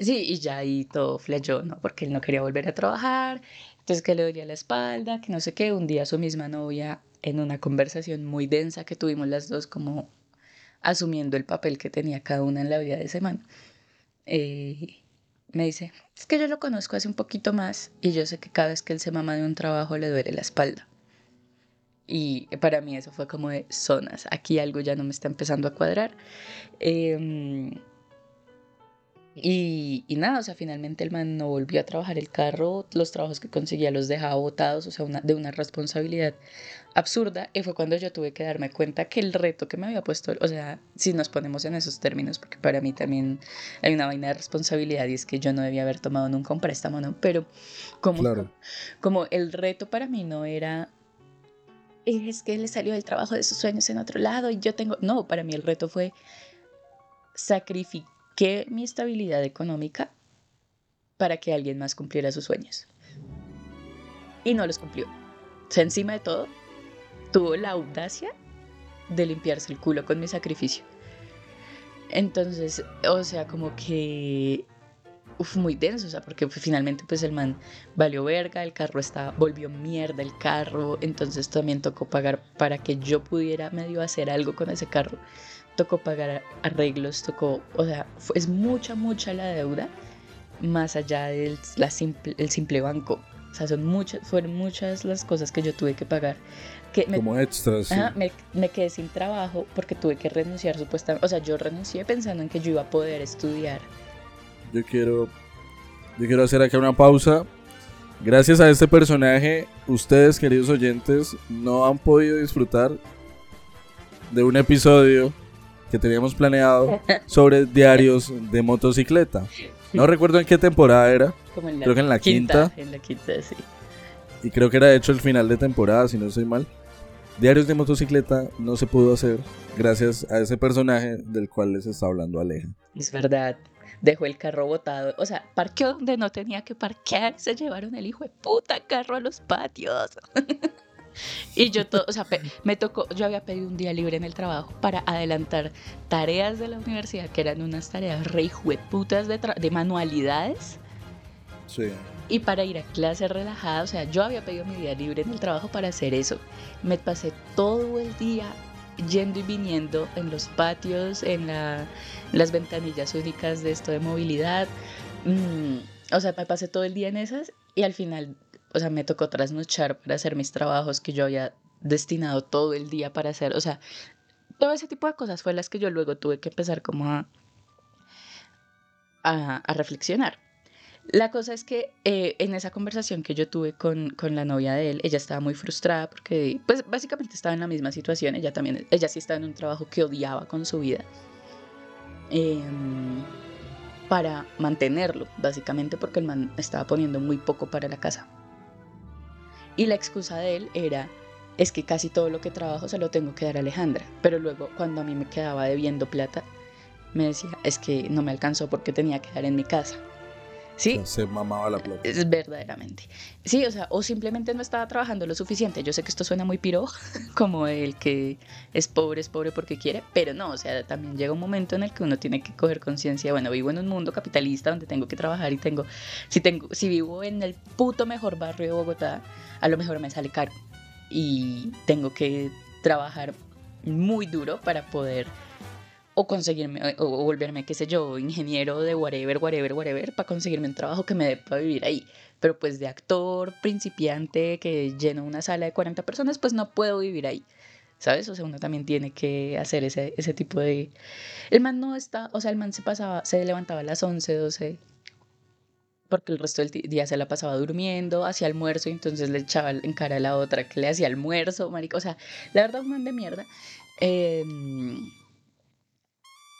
Sí, y ya ahí todo fleyó, ¿no? Porque él no quería volver a trabajar, entonces que le dolía la espalda, que no sé qué. Un día su misma novia, en una conversación muy densa que tuvimos las dos, como asumiendo el papel que tenía cada una en la vida de ese man, eh, me dice, es que yo lo conozco hace un poquito más y yo sé que cada vez que él se mama de un trabajo le duele la espalda. Y para mí eso fue como de zonas. Aquí algo ya no me está empezando a cuadrar. Em, y, y nada, o sea, finalmente el man no volvió a trabajar el carro. Los trabajos que conseguía los dejaba botados, o sea, una, de una responsabilidad absurda. Y fue cuando yo tuve que darme cuenta que el reto que me había puesto, o sea, si nos ponemos en esos términos, porque para mí también hay una vaina de responsabilidad y es que yo no debía haber tomado nunca un préstamo, ¿no? Pero como, Claro. como el reto para mí no era es que le salió el trabajo de sus sueños en otro lado y yo tengo, no, para mí el reto fue sacrifiqué mi estabilidad económica para que alguien más cumpliera sus sueños. Y no los cumplió. O sea, encima de todo, tuvo la audacia de limpiarse el culo con mi sacrificio. Entonces, o sea, como que uf, muy denso, o sea, porque finalmente pues el man valió verga, el carro está, volvió mierda el carro, entonces también tocó pagar para que yo pudiera medio hacer algo con ese carro, tocó pagar arreglos, tocó, o sea, fue- es mucha, mucha la deuda, más allá del la simple, el simple banco, o sea, son muchas, fueron muchas las cosas que yo tuve que pagar, que me Como extras, sí. Me, me quedé sin trabajo porque tuve que renunciar supuestamente. O sea, yo renuncié pensando en que yo iba a poder estudiar. Yo quiero, yo quiero hacer acá una pausa. Gracias a este personaje, ustedes, queridos oyentes, no han podido disfrutar de un episodio que teníamos planeado sobre diarios de motocicleta. No recuerdo en qué temporada era, Como en la Creo que en la quinta. En la quinta, sí. y creo que era de hecho el final de temporada, si no estoy mal. Diarios de motocicleta no se pudo hacer gracias a ese personaje del cual les está hablando Aleja. Es verdad. Dejó el carro botado. O sea, parqueó donde no tenía que parquear. Se llevaron el hijo de puta carro a los patios. y yo todo, o sea, me tocó, yo había pedido un día libre en el trabajo para adelantar tareas de la universidad, que eran unas tareas re hijueputas de, de manualidades. Sí. Y para ir a clase relajada, o sea, yo había pedido mi día libre en el trabajo para hacer eso. Me pasé todo el día yendo y viniendo en los patios, en la- las ventanillas únicas de esto de movilidad. Mm, o sea, me pasé todo el día en esas y al final, o sea, me tocó trasnochar para hacer mis trabajos que yo había destinado todo el día para hacer. O sea, todo ese tipo de cosas fue las que yo luego tuve que empezar como a, a reflexionar. La cosa es que eh, en esa conversación que yo tuve con, con la novia de él, ella estaba muy frustrada porque, pues básicamente estaba en la misma situación, ella también, ella sí estaba en un trabajo que odiaba con su vida, em, para mantenerlo, básicamente porque el man estaba poniendo muy poco para la casa. Y la excusa de él era, es que casi todo lo que trabajo se lo tengo que dar a Alejandra, pero luego cuando a mí me quedaba debiendo plata, me decía, es que no me alcanzó porque tenía que dar en mi casa. Se mamaba la plata. Es verdaderamente. Sí, o sea, o simplemente no estaba trabajando lo suficiente. Yo sé que esto suena muy piro, como el que es pobre, es pobre porque quiere, pero no, o sea, también llega un momento en el que uno tiene que coger conciencia, bueno, vivo en un mundo capitalista donde tengo que trabajar y tengo, si tengo, si vivo en el puto mejor barrio de Bogotá, a lo mejor me sale caro y tengo que trabajar muy duro para poder o conseguirme, o, volverme, qué sé yo, ingeniero de whatever, whatever, whatever, para conseguirme un trabajo que me dé para vivir ahí. Pero pues de actor principiante que lleno una sala de 40 personas, pues no puedo vivir ahí. ¿Sabes? O sea, uno también tiene que hacer ese, ese tipo de... El man no está, o sea, el man se pasaba, se levantaba a las 11, 12, porque el resto del día se la pasaba durmiendo, hacía almuerzo y entonces le echaba en cara a la otra que le hacía almuerzo, marica. O sea, la verdad, un man de mierda. Em,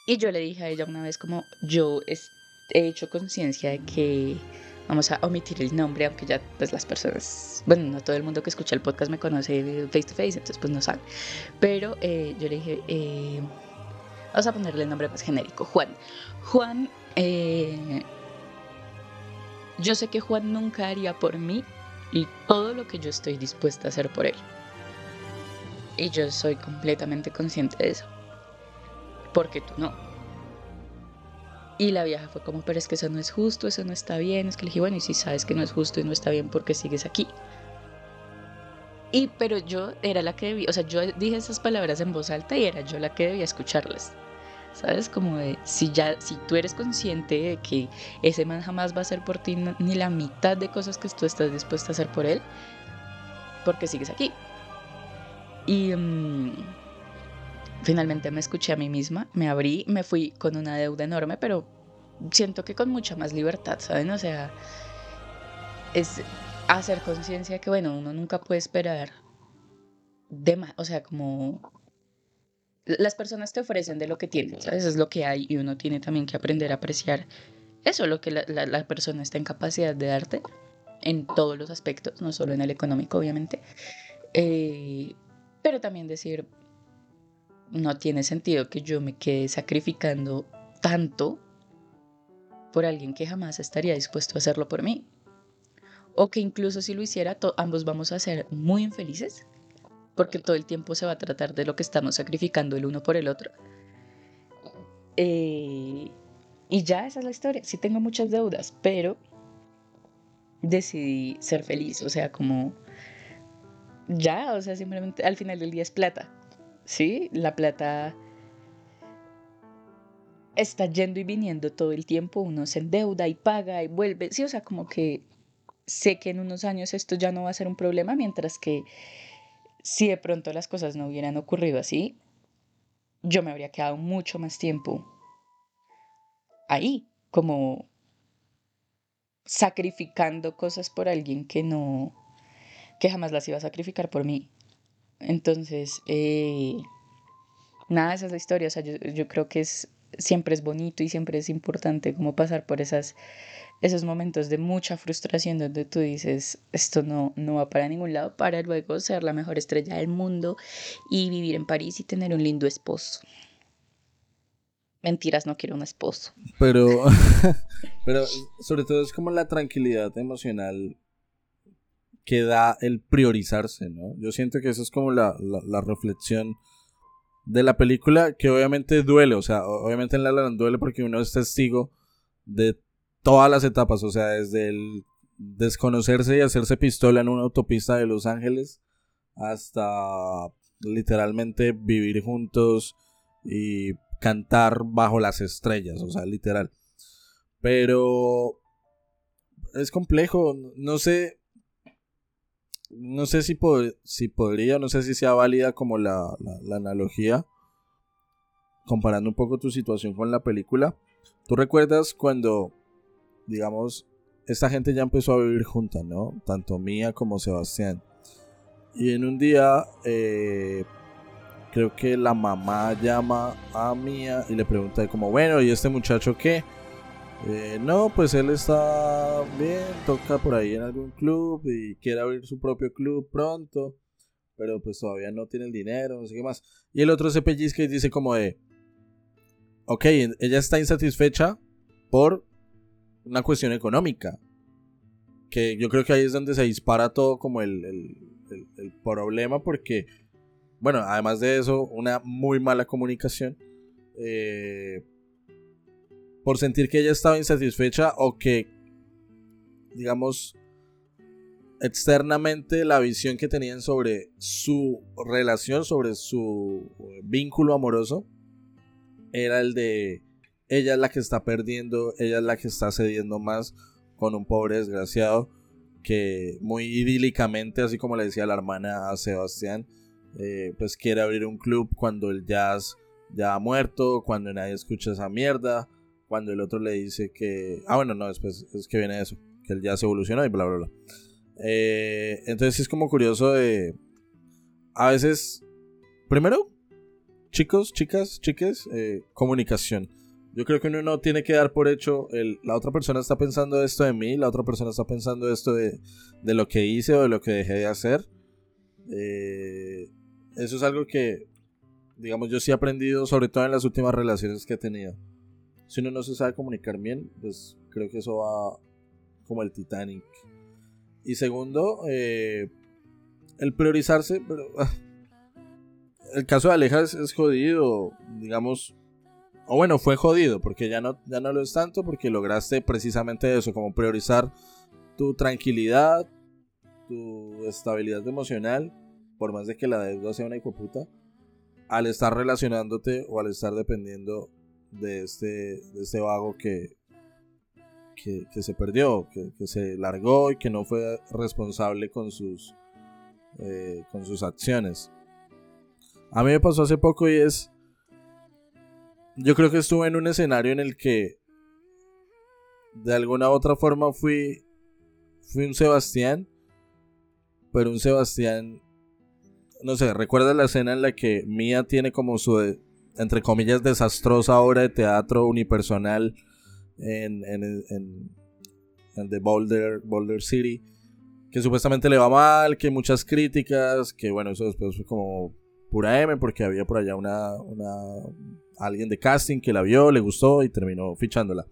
y yo le dije a ella una vez como, yo he hecho conciencia de que vamos a omitir el nombre, aunque ya pues las personas, bueno, no todo el mundo que escucha el podcast me conoce face to face, entonces pues no sabe. Pero eh, yo le dije, eh, vamos a ponerle el nombre más genérico, Juan. Juan, eh, yo sé que Juan nunca haría por mí y todo lo que yo estoy dispuesta a hacer por él. Y yo soy completamente consciente de eso. Porque tú no. Y la vieja fue como, pero es que eso no es justo, eso no está bien. Es que le dije, bueno, y si sabes que no es justo y no está bien, ¿por qué sigues aquí? Y pero yo era la que debía, o sea, yo dije esas palabras en voz alta y era yo la que debía escucharlas. ¿Sabes? Como de, si ya, si tú eres consciente de que ese man jamás va a hacer por ti ni la mitad de cosas que tú estás dispuesta a hacer por él, ¿por qué sigues aquí? Y mm, finalmente me escuché a mí misma, me abrí, me fui con una deuda enorme, pero siento que con mucha más libertad, ¿saben? O sea, es hacer conciencia que, bueno, uno nunca puede esperar de más, o sea, como las personas te ofrecen de lo que tienen, ¿sabes? Es lo que hay y uno tiene también que aprender a apreciar eso, lo que la, la- la persona está en capacidad de darte en todos los aspectos, no solo en el económico, obviamente. Eh, pero también decir, no tiene sentido que yo me quede sacrificando tanto por alguien que jamás estaría dispuesto a hacerlo por mí. O que incluso si lo hiciera, ambos vamos a ser muy infelices porque todo el tiempo se va a tratar de lo que estamos sacrificando el uno por el otro. Eh, y ya esa es la historia. Sí tengo muchas deudas, pero decidí ser feliz. O sea, como ya, o sea, simplemente al final del día es plata. ¿Sí? La plata está yendo y viniendo todo el tiempo. Uno se endeuda y paga y vuelve. Sí, o sea, como que sé que en unos años esto ya no va a ser un problema, mientras que si de pronto las cosas no hubieran ocurrido así, yo me habría quedado mucho más tiempo ahí, como sacrificando cosas por alguien que no, que jamás las iba a sacrificar por mí. Entonces, eh, nada, esa es la historia. O sea, yo, yo creo que es, siempre es bonito y siempre es importante como pasar por esas, esos momentos de mucha frustración donde tú dices, esto no, no va para ningún lado, para luego ser la mejor estrella del mundo y vivir en París y tener un lindo esposo. Mentiras, no quiero un esposo. Pero, pero sobre todo es como la tranquilidad emocional que da el priorizarse, ¿no? Yo siento que eso es como la, la, reflexión de la película que obviamente duele, o sea, obviamente en La La Land duele porque uno es testigo de todas las etapas, o sea, desde el desconocerse y hacerse pistola en una autopista de Los Ángeles hasta literalmente vivir juntos y cantar bajo las estrellas, o sea, literal. Pero es complejo, no sé, no sé si, si podría, no sé si sea válida como la, la- la analogía, comparando un poco tu situación con la película. ¿Tú recuerdas cuando, digamos, esta gente ya empezó a vivir junta, ¿no? Tanto Mía como Sebastián. Y en un día, eh, creo que la mamá llama a Mía y le pregunta como, bueno, ¿y este muchacho qué? Eh, no, pues él está bien, toca por ahí en algún club y quiere abrir su propio club pronto, pero pues todavía no tiene el dinero, no sé qué más. Y el otro se pellizca y dice como de, ok, ella está insatisfecha por una cuestión económica, que yo creo que ahí es donde se dispara todo como el, problema, porque, bueno, además de eso, una muy mala comunicación. Eh, por sentir que ella estaba insatisfecha o que, digamos, externamente la visión que tenían sobre su relación, sobre su vínculo amoroso, era el de ella es la que está perdiendo, ella es la que está cediendo más con un pobre desgraciado que muy idílicamente, así como le decía la hermana a Sebastián, eh, pues quiere abrir un club cuando el jazz ya ha muerto, cuando nadie escucha esa mierda, cuando el otro le dice que... Ah, bueno, no, después es que viene eso, que el jazz evolucionó y bla, bla, bla. Eh, entonces es como curioso de... A veces, primero, chicos, chicas, chiques, eh, comunicación. Yo creo que uno no tiene que dar por hecho, el, la otra persona está pensando esto de mí, la otra persona está pensando esto de, de lo que hice o de lo que dejé de hacer. Eh, eso es algo que, digamos, yo sí he aprendido, sobre todo en las últimas relaciones que he tenido. Si uno no se sabe comunicar bien, pues creo que eso va como el Titanic. Y segundo, eh, el priorizarse, pero... el caso de Aleja es, es jodido, digamos, o bueno, fue jodido, porque ya no, ya no lo es tanto, porque lograste precisamente eso, como priorizar tu tranquilidad, tu estabilidad emocional, por más de que la deuda sea una hipoputa, al estar relacionándote o al estar dependiendo de este, de este vago que, que, que se perdió, que, que, se largó y que no fue responsable con sus, eh, con sus acciones. A mí me pasó hace poco y es yo creo que estuve en un escenario en el que de alguna u otra forma fui fui un Sebastián, pero un Sebastián no sé, recuerda la escena en la que Mia tiene como su entre comillas desastrosa obra de teatro unipersonal en, en, en, en The Boulder, Boulder City, que supuestamente le va mal, que muchas críticas, que bueno, eso después fue como pura M porque había por allá una, una alguien de casting que la vio, le gustó y terminó fichándola.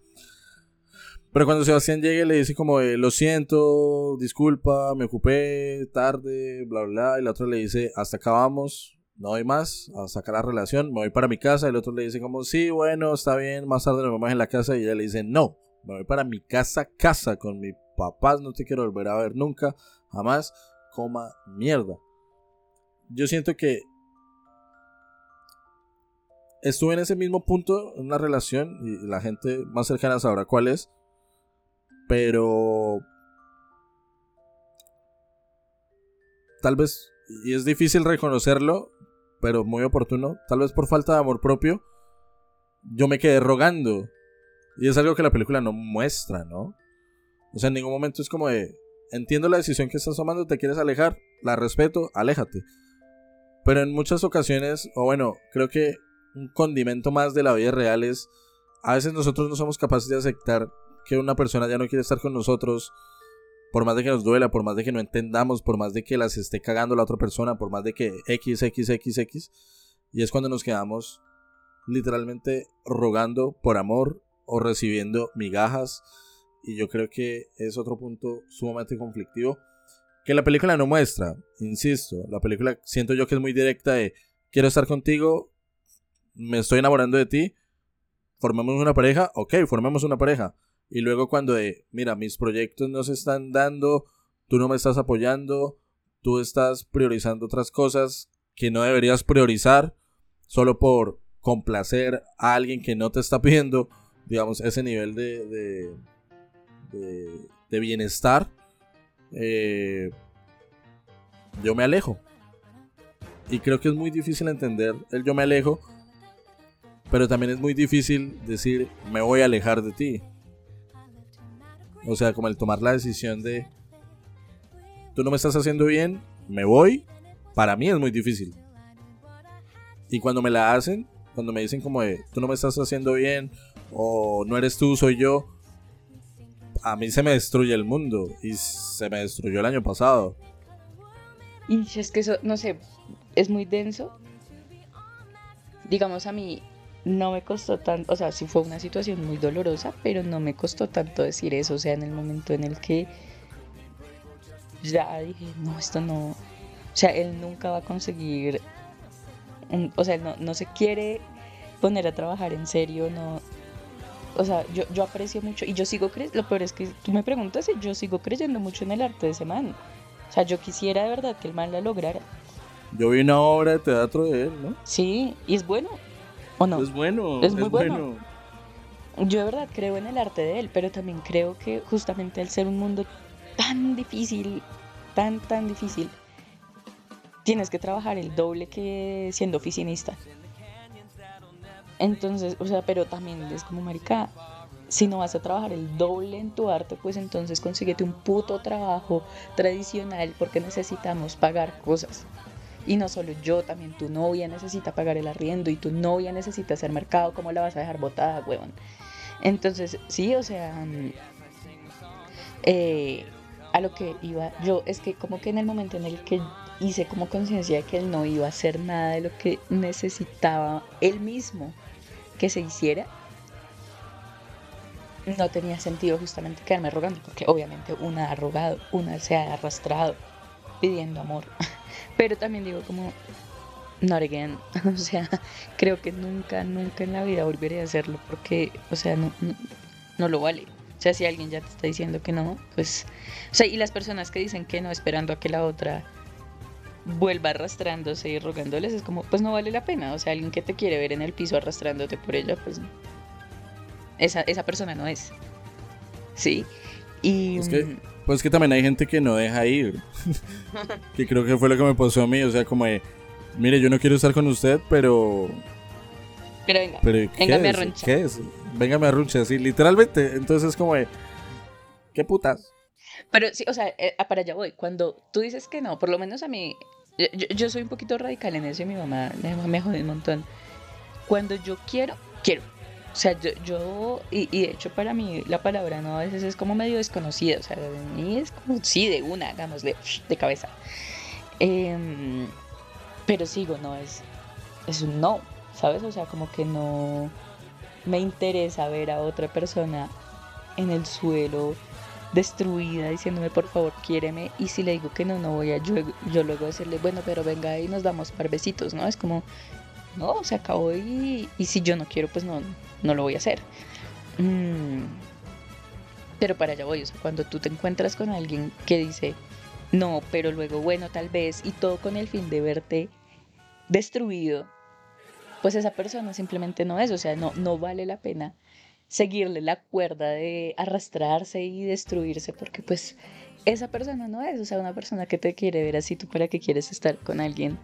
Pero cuando Sebastián llegue le dice como lo siento, disculpa, me ocupé tarde, bla bla, y la otra le dice hasta acá vamos, no hay más, a sacar la relación, me voy para mi casa, el otro le dice como sí, bueno, está bien, más tarde nos vemos en la casa y ella le dice no, me voy para mi casa, casa con mis papás, no te quiero volver a ver nunca, jamás, coma mierda. Yo siento que estuve en ese mismo punto en una relación y la gente más cercana sabrá cuál es. Pero tal vez, y es difícil reconocerlo, pero muy oportuno, tal vez por falta de amor propio, yo me quedé rogando. Y es algo que la película no muestra, ¿no? O sea, en ningún momento es como de, entiendo la decisión que estás tomando, te quieres alejar, la respeto, aléjate. Pero en muchas ocasiones, o bueno, creo que un condimento más de la vida real es, a veces nosotros no somos capaces de aceptar que una persona ya no quiere estar con nosotros, por más de que nos duela, por más de que no entendamos, por más de que las esté cagando la otra persona, por más de que X, X, X, X, y es cuando nos quedamos literalmente rogando por amor o recibiendo migajas, y yo creo que es otro punto sumamente conflictivo que la película no muestra, insisto, la película siento yo que es muy directa de quiero estar contigo, me estoy enamorando de ti, formemos una pareja, ok, formemos una pareja. Y luego cuando de, mira, mis proyectos no se están dando, tú no me estás apoyando, tú estás priorizando otras cosas que no deberías priorizar solo por complacer a alguien que no te está pidiendo, digamos, ese nivel de, de, de, de bienestar, eh, yo me alejo. Y creo que es muy difícil entender el yo me alejo pero también es muy difícil decir, me voy a alejar de ti. O sea, como el tomar la decisión de, tú no me estás haciendo bien, me voy, para mí es muy difícil. Y cuando me la hacen, cuando me dicen como de, tú no me estás haciendo bien, o no eres tú, soy yo, a mí se me destruye el mundo. Y se me destruyó el año pasado. Y es que eso, no sé, es muy denso. Digamos a mí, no me costó tanto, o sea, sí fue una situación muy dolorosa, pero no me costó tanto decir eso, o sea, en el momento en el que ya dije, no, esto no, o sea, él nunca va a conseguir, un- o sea, él no, no se quiere poner a trabajar en serio, no, o sea, yo, yo aprecio mucho y yo sigo creyendo, lo peor es que tú me preguntas y yo sigo creyendo mucho en el arte de ese man, o sea, yo quisiera de verdad que el man la lograra, Yo vi una obra de teatro de él, ¿no? sí, y es bueno, ¿O no? Es bueno. Es muy bueno. Yo de verdad creo en el arte de él, pero también creo que justamente al ser un mundo tan difícil, tan, tan difícil, tienes que trabajar el doble que siendo oficinista. Entonces, o sea, pero también es como marica, si no vas a trabajar el doble en tu arte, pues entonces consíguete un puto trabajo tradicional porque necesitamos pagar cosas. Y no solo yo, también tu novia necesita pagar el arriendo y tu novia necesita hacer mercado, ¿cómo la vas a dejar botada, huevón? Entonces, sí, o sea, mm, eh, a lo que iba yo es que como que en el momento en el que hice como conciencia de que él no iba a hacer nada de lo que necesitaba él mismo que se hiciera, no tenía sentido justamente quedarme rogando, porque obviamente una ha rogado, una se ha arrastrado pidiendo amor. Pero también digo como, not again. O sea, creo que nunca, nunca en la vida volveré a hacerlo porque, o sea, no, no, lo vale. O sea, si alguien ya te está diciendo que no, pues... O sea, y las personas que dicen que no esperando a que la otra vuelva arrastrándose y rogándoles, es como, pues no vale la pena. O sea, alguien que te quiere ver en el piso arrastrándote por ella, pues esa, esa persona no es. ¿Sí? Y... Es que, pues que también hay gente que no deja ir. que creo que fue lo que me pasó a mí. O sea, como de, mire, yo no quiero estar con usted, pero... Pero venga, pero, venga me arruncha. ¿Qué es? Venga me arruncha, sí, literalmente. Entonces es como de, ¿qué putas? Pero sí, o sea, eh, para allá voy. Cuando tú dices que no, por lo menos a mí, yo, yo soy un poquito radical en eso y mi mamá me jode un montón. Cuando yo quiero, quiero. O sea, yo, yo y, de hecho para mí la palabra no a veces es como medio desconocida, o sea, de mí es como, sí, de una, hagámosle, de cabeza. Em, pero sigo, no, es, es un no, ¿sabes? O sea, como que no me interesa ver a otra persona en el suelo destruida diciéndome por favor quiéreme y si le digo que no no voy a yo, yo luego decirle bueno pero venga y nos damos par besitos no es como no se acabó y, y si yo no quiero pues no no lo voy a hacer. Mm, pero para allá voy, o sea, cuando tú te encuentras con alguien que dice, no, pero luego, bueno, tal vez, y todo con el fin de verte destruido, pues esa persona simplemente no es, o sea, no, no vale la pena seguirle la cuerda de arrastrarse y destruirse, porque pues esa persona no es, o sea, una persona que te quiere ver así, tú para qué quieres estar con alguien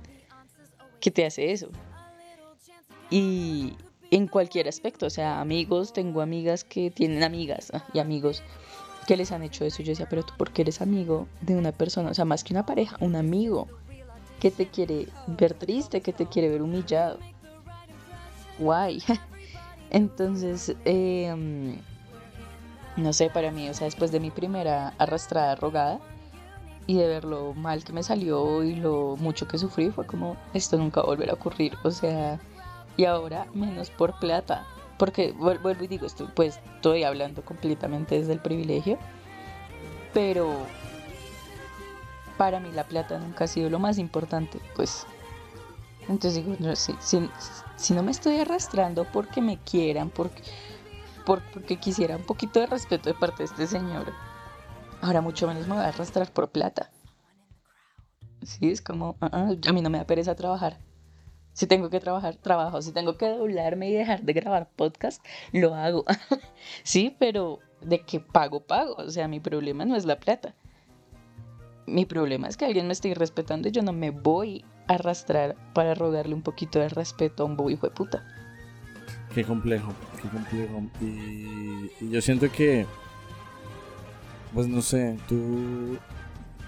que te hace eso. Y, en cualquier aspecto, o sea, amigos, tengo amigas que tienen amigas ah, y amigos que les han hecho eso. Yo decía, pero tú, ¿por qué eres amigo de una persona? O sea, más que una pareja, un amigo que te quiere ver triste, que te quiere ver humillado. Guay. Entonces, em, no sé, para mí, o sea, después de mi primera arrastrada rogada y de ver lo mal que me salió y lo mucho que sufrí, fue como, esto nunca volverá a ocurrir. O sea, y ahora menos por plata. Porque vuelvo y digo, estoy, pues estoy hablando completamente desde el privilegio, pero para mí la plata nunca ha sido lo más importante, pues. Entonces digo, no, si, si, no me estoy arrastrando porque me quieran, porque, porque quisiera un poquito de respeto de parte de este señor, ahora mucho menos me voy a arrastrar por plata. Sí, es como, ah, ah, a mí no me da pereza trabajar. Si tengo que trabajar, trabajo. Si tengo que doblarme y dejar de grabar podcast, lo hago. sí, pero de que pago, pago. O sea, mi problema no es la plata. Mi problema es que alguien me esté respetando y yo no me voy a arrastrar para rogarle un poquito de respeto a un hijo de puta. Qué complejo, qué complejo. Y, yo siento que, pues no sé, tú,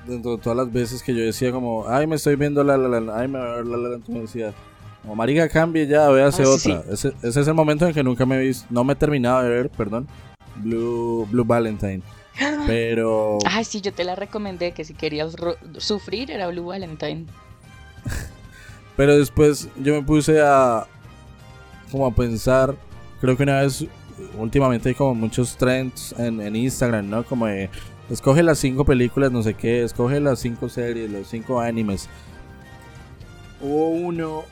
dentro de todas las veces que yo decía como, ay, me estoy viendo la la la, ay, me la la la, tú me decías, o marica, cambie ya, véase ah, otra. Ese, es el momento en que nunca me he visto, no me he terminado de ver, perdón, Blue, Blue Valentine. Pero... Ay, sí, yo te la recomendé, que si querías sufrir era Blue Valentine. Pero después yo me puse a... Como a pensar, creo que una vez, últimamente hay como muchos trends en, en Instagram, ¿no? Como de, escoge las cinco películas, no sé qué, escoge las cinco series, los cinco animes. Hubo uno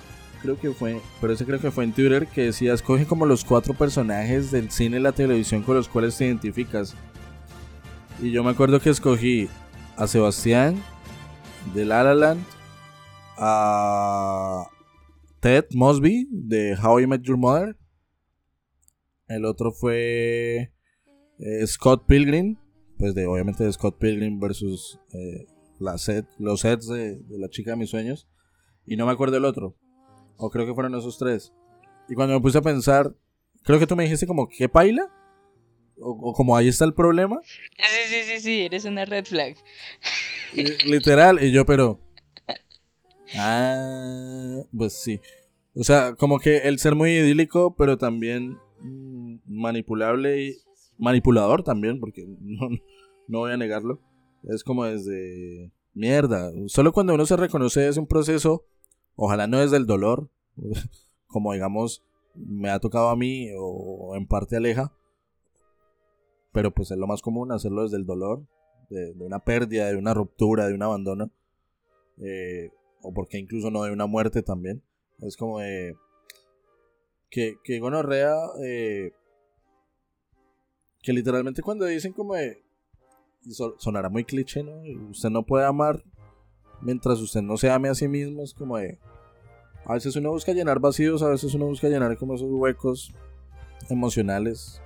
creo que fue, pero ese creo que fue en Twitter, que decía, escoge como los cuatro personajes del cine y la televisión con los cuales te identificas. Y yo me acuerdo que escogí a Sebastián, de La a Ted Mosby de How I Met Your Mother. El otro fue eh, Scott Pilgrim, pues de obviamente de Scott Pilgrim versus eh, la set, los sets de, de la chica de mis sueños. Y no me acuerdo el otro. O creo que fueron esos tres. Y cuando me puse a pensar, creo que tú me dijiste como, ¿qué paila? O, o como ahí está el problema. Sí, sí, sí, sí, eres una red flag. Y- Literal, y yo, pero. Ah, pues sí. O sea, como que el ser muy idílico, pero también mm, manipulable y manipulador también, porque no, no voy a negarlo. Es como desde mierda. Solo cuando uno se reconoce es un proceso, ojalá no desde el dolor, como digamos me ha tocado a mí o en parte aleja, pero pues es lo más común hacerlo desde el dolor, de, una pérdida, de una ruptura, de un abandono, eh, o porque incluso no de una muerte también. Es como de que, que gonorrea, eh, que literalmente cuando dicen como sonará muy cliché, ¿no? Usted no puede amar mientras usted no se ame a sí mismo, es como de, a veces uno busca llenar vacíos, a veces uno busca llenar como esos huecos emocionales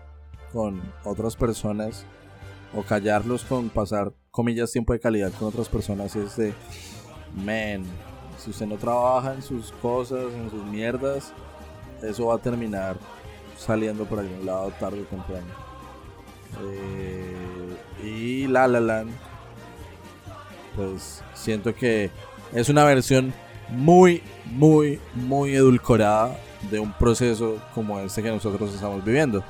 con otras personas o callarlos con pasar comillas tiempo de calidad con otras personas es de man si usted no trabaja en sus cosas en sus mierdas eso va a terminar saliendo por algún lado tarde o temprano Eh, y La La Land pues siento que es una versión muy muy muy edulcorada de un proceso como este que nosotros estamos viviendo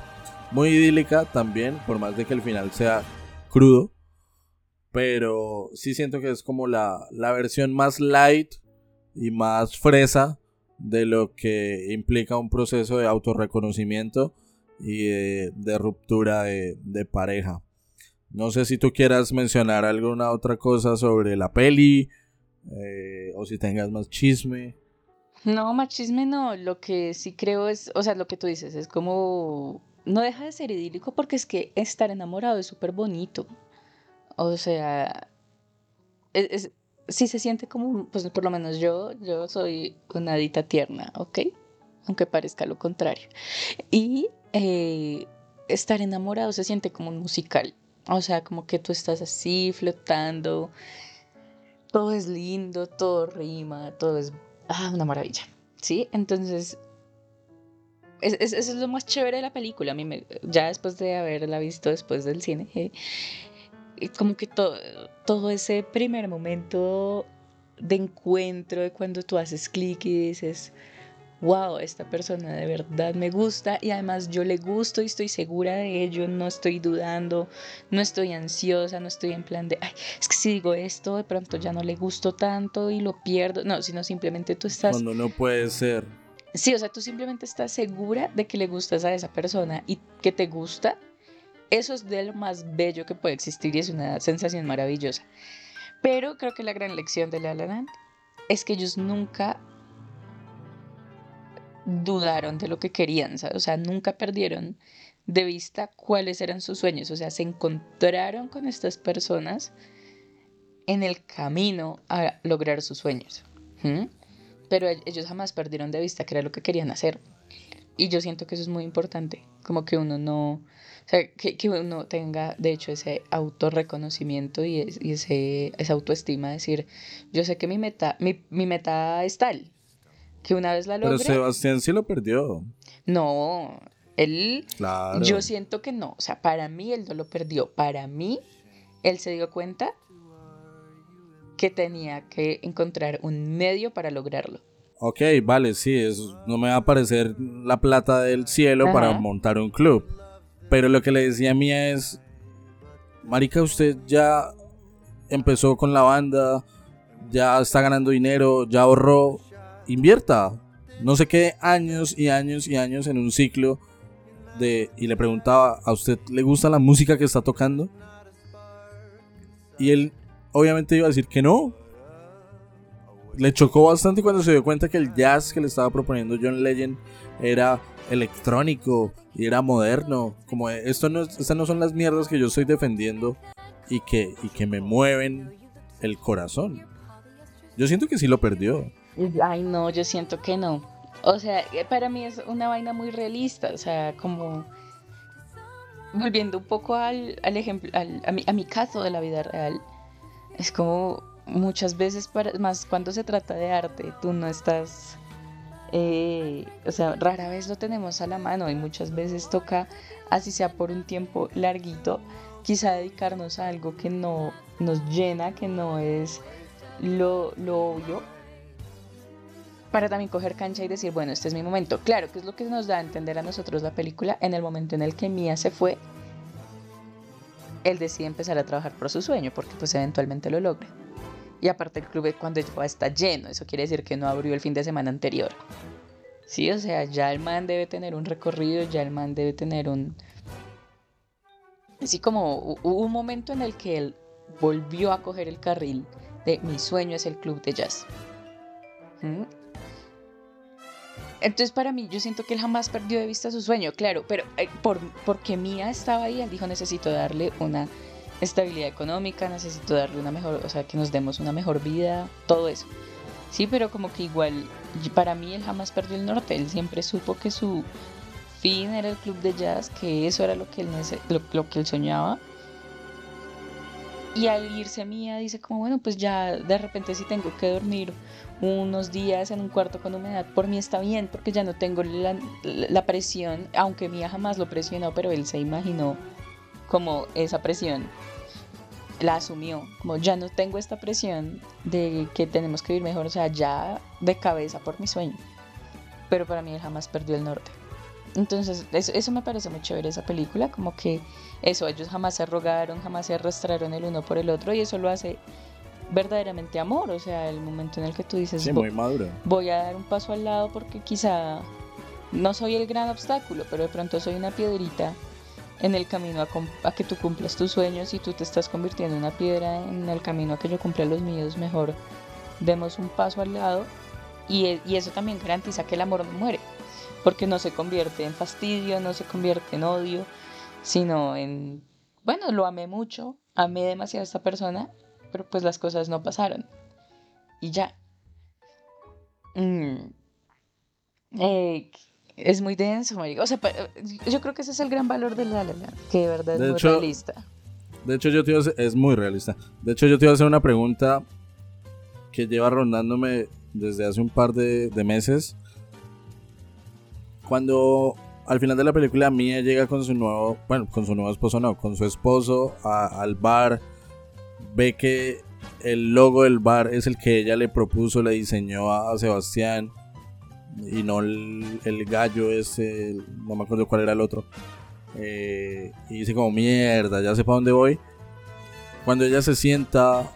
muy idílica también, por más de que el final sea crudo. Pero sí siento que es como la, la versión más light y más fresa de lo que implica un proceso de autorreconocimiento y de, ruptura de pareja. No sé si tú quieras mencionar alguna otra cosa sobre la peli eh, o si tengas más chisme. No, machisme no, lo que sí creo es, o sea, lo que tú dices, es como, no deja de ser idílico porque es que estar enamorado es súper bonito. O sea, es- sí se siente como, pues por lo menos yo, yo soy una adita tierna, ¿ok? Aunque parezca lo contrario. Y eh, estar enamorado se siente como un musical. O sea, como que tú estás así flotando, todo es lindo, todo rima, todo es ah, una maravilla. ¿Sí? Entonces, es, es- eso es lo más chévere de la película. A mí, ya después de haberla visto después del cine, eh, y como que todo, todo ese primer momento de encuentro, de cuando tú haces clic y dices, wow, esta persona de verdad me gusta y además yo le gusto y estoy segura de ello, no estoy dudando, no estoy ansiosa, no estoy en plan de, ay, es que si digo esto, de pronto ya no le gusto tanto y lo pierdo, no, sino simplemente tú estás, Cuando no puede ser. sí, o sea, tú simplemente estás segura de que le gustas a esa persona y que te gusta, eso es de lo más bello que puede existir y es una sensación maravillosa. Pero creo que la gran lección de La La Land es que ellos nunca dudaron de lo que querían, ¿sabes? o sea, nunca perdieron de vista cuáles eran sus sueños, o sea, se encontraron con estas personas en el camino a lograr sus sueños. Pero ellos jamás perdieron de vista qué era lo que querían hacer. Y yo siento que eso es muy importante, como que uno no, o sea, que, que uno tenga, de hecho, ese autorreconocimiento y, y ese, esa autoestima, decir, yo sé que mi meta, mi, mi meta es tal, que una vez la Pero Sebastián sí lo perdió. no, él, Claro. yo siento que no, o sea, para mí él no lo perdió, para mí él se dio cuenta que tenía que encontrar un medio para lograrlo. Ok, vale, sí, es, no me va a aparecer la plata del cielo para montar un club. Pero lo que le decía a Mía es, Marica, usted ya empezó con la banda, ya está ganando dinero, ya ahorró, invierta. No se quede años y años y años en un ciclo de... Y le preguntaba, ¿a usted le gusta la música que está tocando? Y él obviamente iba a decir que no, le chocó bastante cuando se dio cuenta que el jazz que le estaba proponiendo John Legend era electrónico y era moderno. Como esto no, es- estas no son las mierdas que yo estoy defendiendo y que, y que me mueven el corazón. Yo siento que sí lo perdió. Ay, no, yo siento que no. O sea, eh, para mí es una vaina muy realista, o sea, como volviendo un poco al, al ejemplo, al- a, mi, a mi caso de la vida real, es como muchas veces, para, más cuando se trata de arte, tú no estás, eh, o sea, rara vez lo tenemos a la mano y muchas veces toca, así sea por un tiempo larguito, quizá dedicarnos a algo que no nos llena, que no es lo, lo obvio, para también coger cancha y decir, bueno, este es mi momento. Claro, que es lo que nos da a entender a nosotros la película en el momento en el que Mia se fue, él decide empezar a trabajar por su sueño, porque pues eventualmente lo logra. Y aparte el club cuando ya está lleno, eso quiere decir que no abrió el fin de semana anterior. Sí, o sea, ya el man debe tener un recorrido, ya el man debe tener un... Así como hu- hubo un momento en el que él volvió a coger el carril de mi sueño es el club de jazz. ¿Mm? Entonces para mí yo siento que él jamás perdió de vista su sueño, claro, pero eh, por, porque Mía estaba ahí, él dijo necesito darle una estabilidad económica, necesito darle una mejor, o sea, que nos demos una mejor vida, todo eso. Sí, pero como que igual, para mí él jamás perdió el norte, él siempre supo que su fin era el club de jazz, que eso era lo que él, lo que él soñaba. Y al irse Mía dice como, bueno, pues ya de repente si tengo que dormir unos días en un cuarto con humedad, por mí está bien, porque ya no tengo la, la presión, aunque Mía jamás lo presionó, pero él se imaginó como esa presión la asumió, como ya no tengo esta presión de que tenemos que vivir mejor, o sea, ya de cabeza por mi sueño. Pero para mí él jamás perdió el norte. Entonces, eso, eso me parece muy chévere esa película, como que eso, ellos jamás se rogaron, jamás se arrastraron el uno por el otro y eso lo hace verdaderamente amor, o sea, el momento en el que tú dices, Sí, "Vo- muy maduro. voy a dar un paso al lado porque quizá no soy el gran obstáculo, pero de pronto soy una piedrita en el camino a que tú cumplas tus sueños y tú te estás convirtiendo en una piedra en el camino a que yo cumpla los míos, mejor demos un paso al lado y, e- y eso también garantiza que el amor no muere, porque no se convierte en fastidio, no se convierte en odio, sino en, bueno, lo amé mucho, amé demasiado a esta persona, pero pues las cosas no pasaron y ya. Mm. Eh, es muy denso, marica. O sea, pa- yo creo que ese es el gran valor de La La Land, que de verdad es muy hecho, realista. De hecho, yo te iba a hacer, es muy realista. De hecho, yo te iba a hacer una pregunta que lleva rondándome desde hace un par de, de meses. Cuando al final de la película Mia llega con su nuevo, bueno, con su nuevo esposo no, con su esposo a- al bar, ve que el logo del bar es el que ella le propuso, le diseñó a, Sebastián y no el, el gallo ese, el- no me acuerdo cuál era el otro. Eh, y dice como mierda, ya sé para dónde voy. Cuando ella se sienta,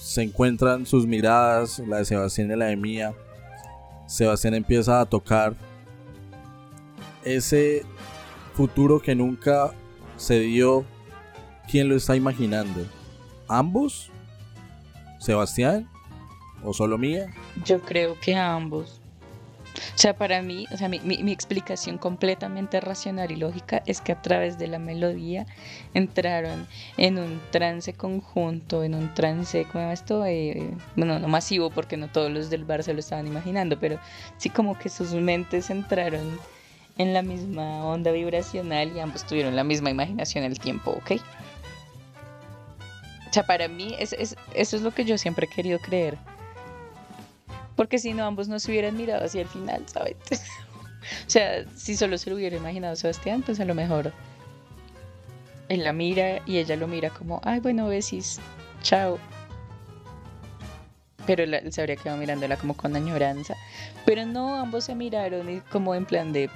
se encuentran sus miradas, la de Sebastián y la de Mía. Sebastián empieza a tocar ese futuro que nunca se dio. ¿Quién lo está imaginando? ¿Ambos? ¿Sebastián? ¿O solo Mía? Yo creo que ambos. O sea, para mí, o sea, mi, mi- mi explicación completamente racional y lógica es que a través de la melodía entraron en un trance conjunto, en un trance, ¿cómo llama esto? Eh, bueno, no masivo porque no todos los del bar se lo estaban imaginando, pero sí como que sus mentes entraron en la misma onda vibracional y ambos tuvieron la misma imaginación al tiempo, ¿ok? O sea, para mí es, es- eso es lo que yo siempre he querido creer. Porque si no, ambos no se hubieran mirado hacia el final, ¿sabes? o sea, si solo se lo hubiera imaginado Sebastián, pues a lo mejor él la mira y ella lo mira como, ay, bueno, besis, chao. Pero él, él se habría quedado mirándola como con añoranza. Pero no, ambos se miraron y como en plan de,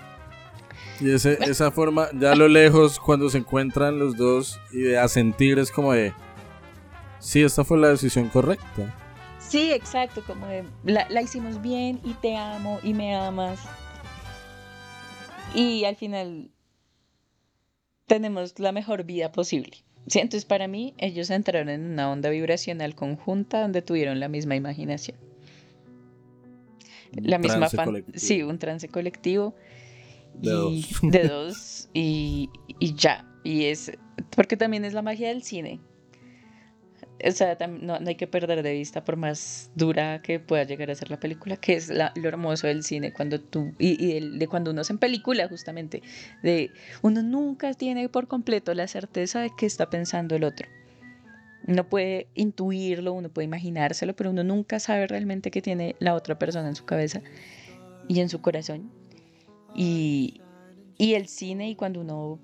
Y ese, esa forma, ya a lo lejos, cuando se encuentran los dos y de a sentir es como de... Sí, esta fue la decisión correcta. Sí, exacto, como de, la, la hicimos bien y te amo y me amas. Y al final tenemos la mejor vida posible. Sí, entonces para mí ellos entraron en una onda vibracional conjunta donde tuvieron la misma imaginación. La misma Trance fan- colectivo. Sí, un trance colectivo. De y- dos. De dos y, y ya. Y es. Porque también es la magia del cine. O sea, no, hay que perder de vista, por más dura que pueda llegar a ser la película, que es lo hermoso del cine, cuando tú, y, de, cuando uno es en película, justamente, de uno nunca tiene por completo la certeza de qué está pensando el otro. Uno puede intuirlo, uno puede imaginárselo, pero uno nunca sabe realmente qué tiene la otra persona en su cabeza y en su corazón. Y, y el cine, y cuando uno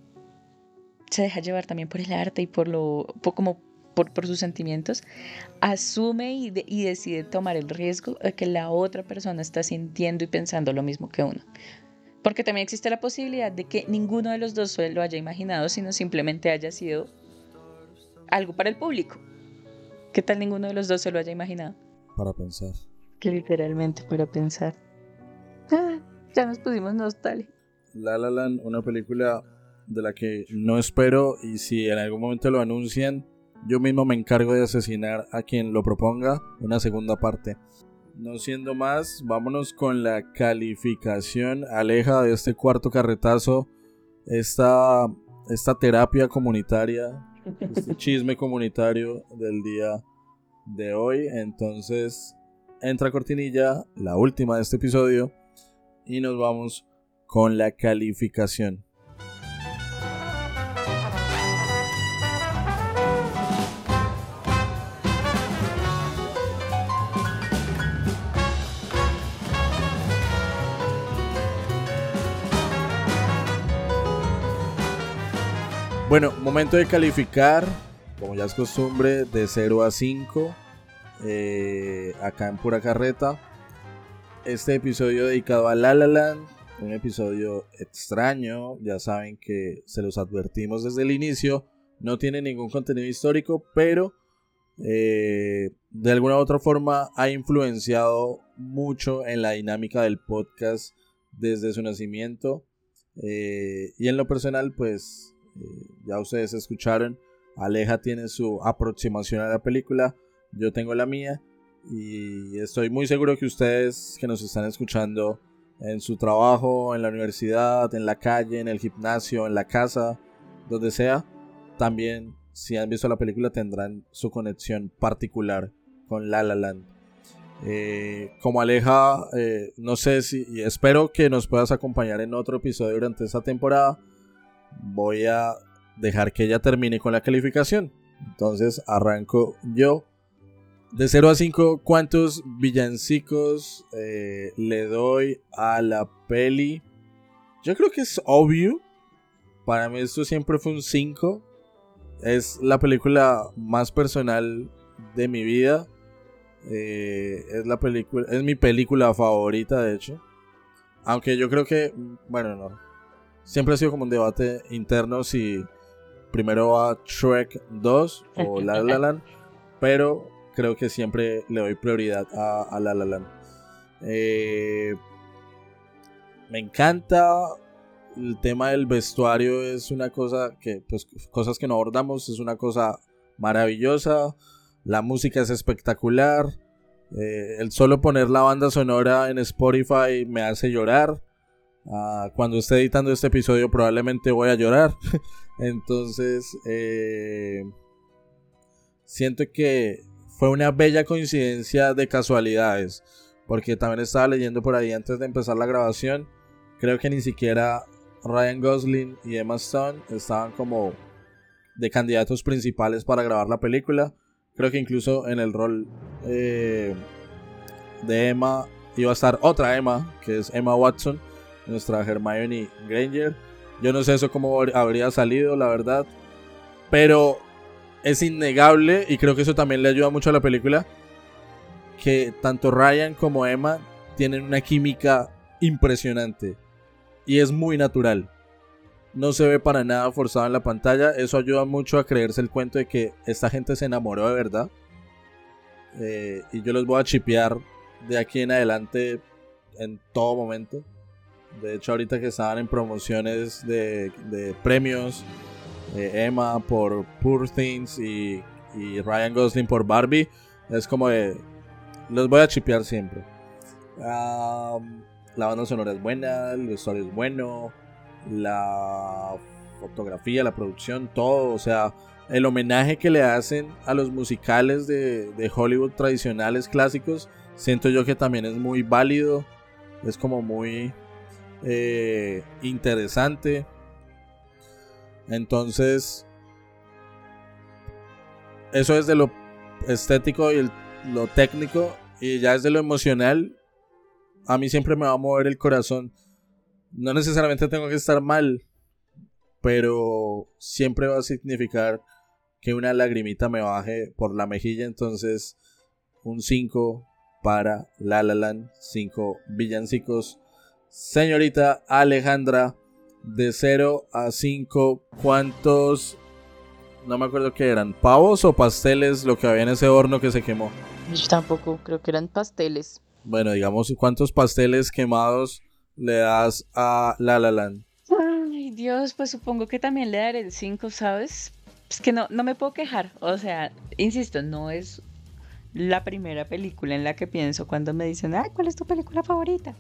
se deja llevar también por el arte y por lo, como por, sus sentimientos, asume y, y, decide tomar el riesgo de que la otra persona está sintiendo y pensando lo mismo que uno. Porque también existe la posibilidad de que ninguno de los dos lo haya imaginado, sino simplemente haya sido algo para el público. ¿Qué tal ninguno de los dos se lo haya imaginado? Para pensar. Que literalmente para pensar. Ah, ya nos pusimos nostálgicos. La La Land, una película de la que no espero y si en algún momento lo anuncian, yo mismo me encargo de asesinar a quien lo proponga una segunda parte. No siendo más, vámonos con la calificación aleja de este cuarto carretazo, esta, esta terapia comunitaria, este chisme comunitario del día de hoy. Entonces, entra cortinilla, la última de este episodio, y nos vamos con la calificación. Bueno, momento de calificar, como ya es costumbre, de 0 a 5, eh, acá en Pura Carreta. Este episodio dedicado a La La Land, un episodio extraño, ya saben que se los advertimos desde el inicio, no tiene ningún contenido histórico, pero eh, de alguna u otra forma ha influenciado mucho en la dinámica del podcast desde su nacimiento. Eh, y en lo personal, pues eh, ya ustedes escucharon, Aleja tiene su aproximación a la película, yo tengo la mía y estoy muy seguro que ustedes que nos están escuchando en su trabajo, en la universidad, en la calle, en el gimnasio, en la casa, donde sea, también si han visto la película tendrán su conexión particular con La La Land. Eh, como Aleja, eh, no sé si espero que nos puedas acompañar en otro episodio durante esta temporada voy a dejar que ella termine con la calificación. Entonces arranco yo. De 0 a 5, ¿cuántos villancicos eh, le doy a la peli? Yo creo que es obvio. Para mí esto siempre fue un 5. Es la película más personal de mi vida. Eh, es la película, es mi película favorita, de hecho. Aunque yo creo que, bueno, no, siempre ha sido como un debate interno si primero va Shrek 2 o La La Land, pero creo que siempre le doy prioridad a, La La Land. Eh, me encanta el tema del vestuario es una cosa que pues cosas que no abordamos es una cosa maravillosa la música es espectacular eh, el solo poner la banda sonora en Spotify me hace llorar Ah, cuando esté editando este episodio probablemente voy a llorar. Entonces, eh, siento que fue una bella coincidencia de casualidades. Porque también estaba leyendo por ahí antes de empezar la grabación. Creo que ni siquiera Ryan Gosling y Emma Stone estaban como de candidatos principales para grabar la película. Creo que incluso en el rol eh, de Emma iba a estar otra Emma, que es Emma Watson nuestra Hermione Granger. Yo no sé eso cómo habría salido, la verdad. Pero es innegable, y creo que eso también le ayuda mucho a la película, que tanto Ryan como Emma tienen una química impresionante. Y es muy natural. No se ve para nada forzado en la pantalla. Eso ayuda mucho a creerse el cuento de que esta gente se enamoró de verdad. Eh, y yo los voy a chipear de aquí en adelante en todo momento. De hecho, ahorita que estaban en promociones de, premios, eh, Emma por Poor Things y, Ryan Gosling por Barbie, es como de. Los voy a chipear siempre. la banda sonora es buena, el vestuario es bueno, la fotografía, la producción, todo, o sea, el homenaje que le hacen a los musicales de, de Hollywood tradicionales, clásicos, siento yo que también es muy válido, es como muy eh, interesante. Entonces, eso es de lo estético y lo técnico, y ya es de lo emocional. A mí siempre me va a mover el corazón. No necesariamente tengo que estar mal, pero siempre va a significar que una lagrimita me baje por la mejilla. Entonces, un 5 para La La Land, 5 villancicos. Señorita Alejandra, de 0 a 5, ¿cuántos? No me acuerdo qué eran, pavos o pasteles lo que había en ese horno que se quemó. Yo tampoco, creo que eran pasteles. Bueno, digamos, ¿cuántos pasteles quemados le das a La La Land? Ay, Dios, pues supongo que también le daré el 5, ¿sabes? Es que no, no me puedo quejar. O sea, insisto, no es la primera película en la que pienso cuando me dicen, ay, ¿cuál es tu película favorita?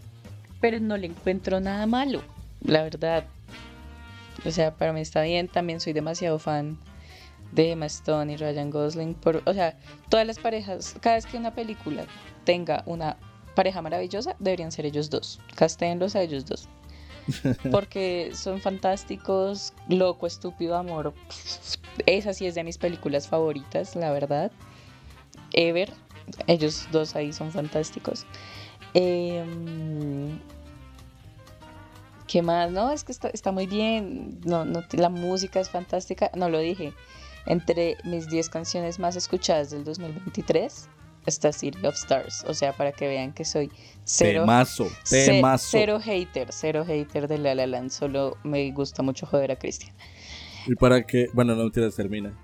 Pero no le encuentro nada malo, la verdad. O sea, para mí está bien. También soy demasiado fan de Emma Stone y Ryan Gosling. Por, o sea, todas las parejas, cada vez que una película tenga una pareja maravillosa, deberían ser ellos dos. Castéenlos a ellos dos porque son fantásticos. Loco, estúpido amor. Esa sí es de mis películas favoritas, la verdad. Ever. Ellos dos ahí son fantásticos. Em, ¿Qué más? No, es que está, está muy bien. No, no, la música es fantástica. No lo dije. Entre mis 10 canciones más escuchadas del 2023 está City of Stars. O sea, para que vean que soy cero Temazo, Ce- temazo. Cero hater, cero hater de La La Land. Solo me gusta mucho joder a Cristian. Y para que, bueno, no te termina.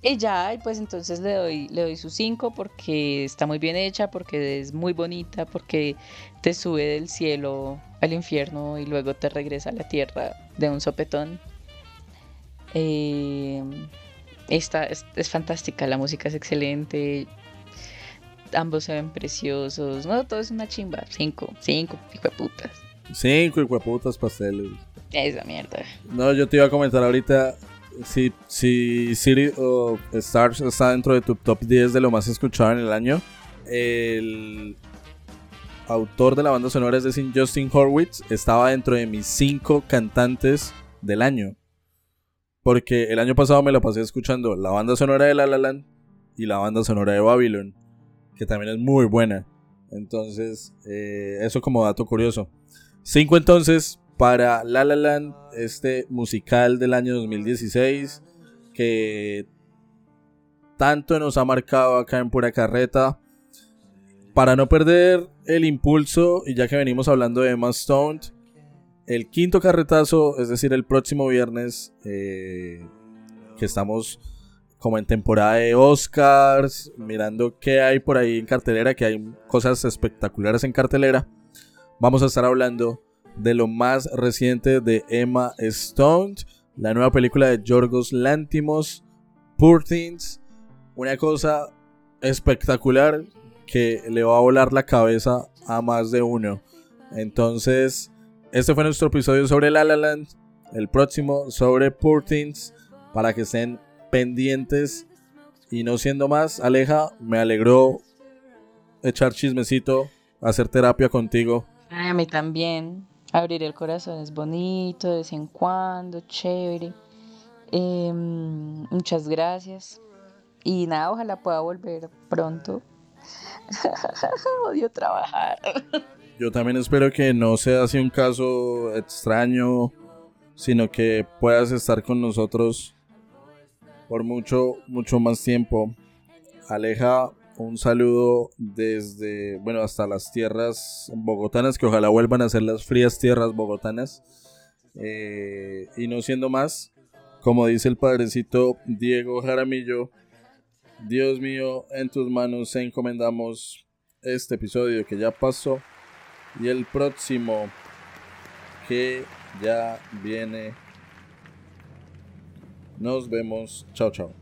Y ya, y pues entonces le doy, le doy su 5 porque está muy bien hecha, porque es muy bonita, porque te sube del cielo al infierno y luego te regresa a la tierra de un sopetón. Eh, esta es, es fantástica, la música es excelente. Ambos se ven preciosos. No, todo es una chimba. 5, 5, hijo de putas. Cinco hijueputas pasteles. Esa mierda. No, yo te iba a comentar ahorita si, si City of Stars está dentro de tu top 10 de lo más escuchado en el año. El autor de la banda sonora, es decir, Justin Horwitz, estaba dentro de mis 5 cantantes del año. Porque el año pasado me lo pasé escuchando la banda sonora de La La Land y la banda sonora de Babylon, que también es muy buena. Entonces, eh, eso como dato curioso. 5 entonces para La La Land, este musical del año 2016 que tanto nos ha marcado acá en Pura Carreta. Para no perder el impulso, y ya que venimos hablando de Emma Stone, el quinto carretazo, es decir, el próximo viernes, eh, que estamos como en temporada de Oscars, mirando qué hay por ahí en cartelera, que hay cosas espectaculares en cartelera. Vamos a estar hablando de lo más reciente de Emma Stone, la nueva película de Yorgos Lantimos, Poor Things, una cosa espectacular que le va a volar la cabeza a más de uno. Entonces, este fue nuestro episodio sobre La La Land, el próximo sobre Poor Things, para que estén pendientes y no siendo más, Aleja, me alegró echar chismecito, hacer terapia contigo. A mí también. Abrir el corazón es bonito, de vez en cuando, chévere. Em, muchas gracias. Y nada, ojalá pueda volver pronto. Odio trabajar. Yo también espero que no sea así un caso extraño, sino que puedas estar con nosotros por mucho, mucho más tiempo. Aleja, un saludo desde, bueno, hasta las tierras bogotanas, que ojalá vuelvan a ser las frías tierras bogotanas. Eh, y no siendo más, como dice el padrecito Diego Jaramillo, Dios mío, en tus manos encomendamos este episodio que ya pasó y el próximo que ya viene. Nos vemos. Chao, chao.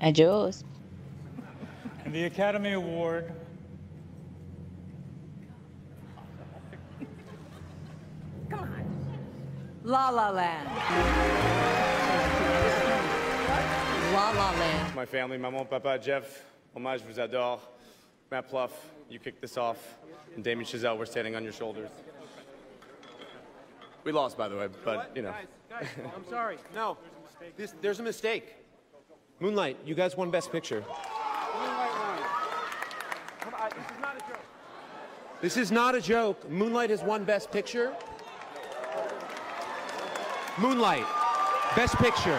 Adiós. And the Academy Award Come on. La La Land. La La Land. My family, maman, papa, Jeff, Hommage vous adore. Matt Pluff, you kicked this off. And Damien Chazelle, we're standing on your shoulders. We lost, by the way, but, you know. Guys, I'm sorry. No, there's a this, there's a mistake. Moonlight, you guys won Best Picture. This is not a joke. Moonlight has won Best Picture. Moonlight, Best Picture.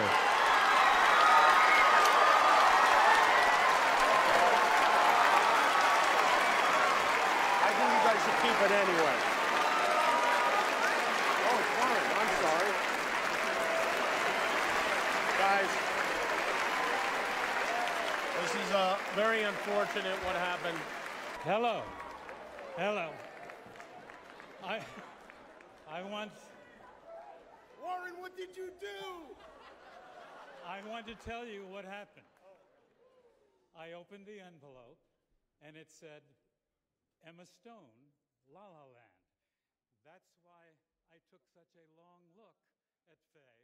I think you guys should keep it anyway. Oh, fine. I'm sorry. Guys, this is uh, very unfortunate what happened. Hello. Hello. I I want Warren, what did you do? I want to tell you what happened. I opened the envelope and it said Emma Stone, La La Land. That's why I took such a long look at Faye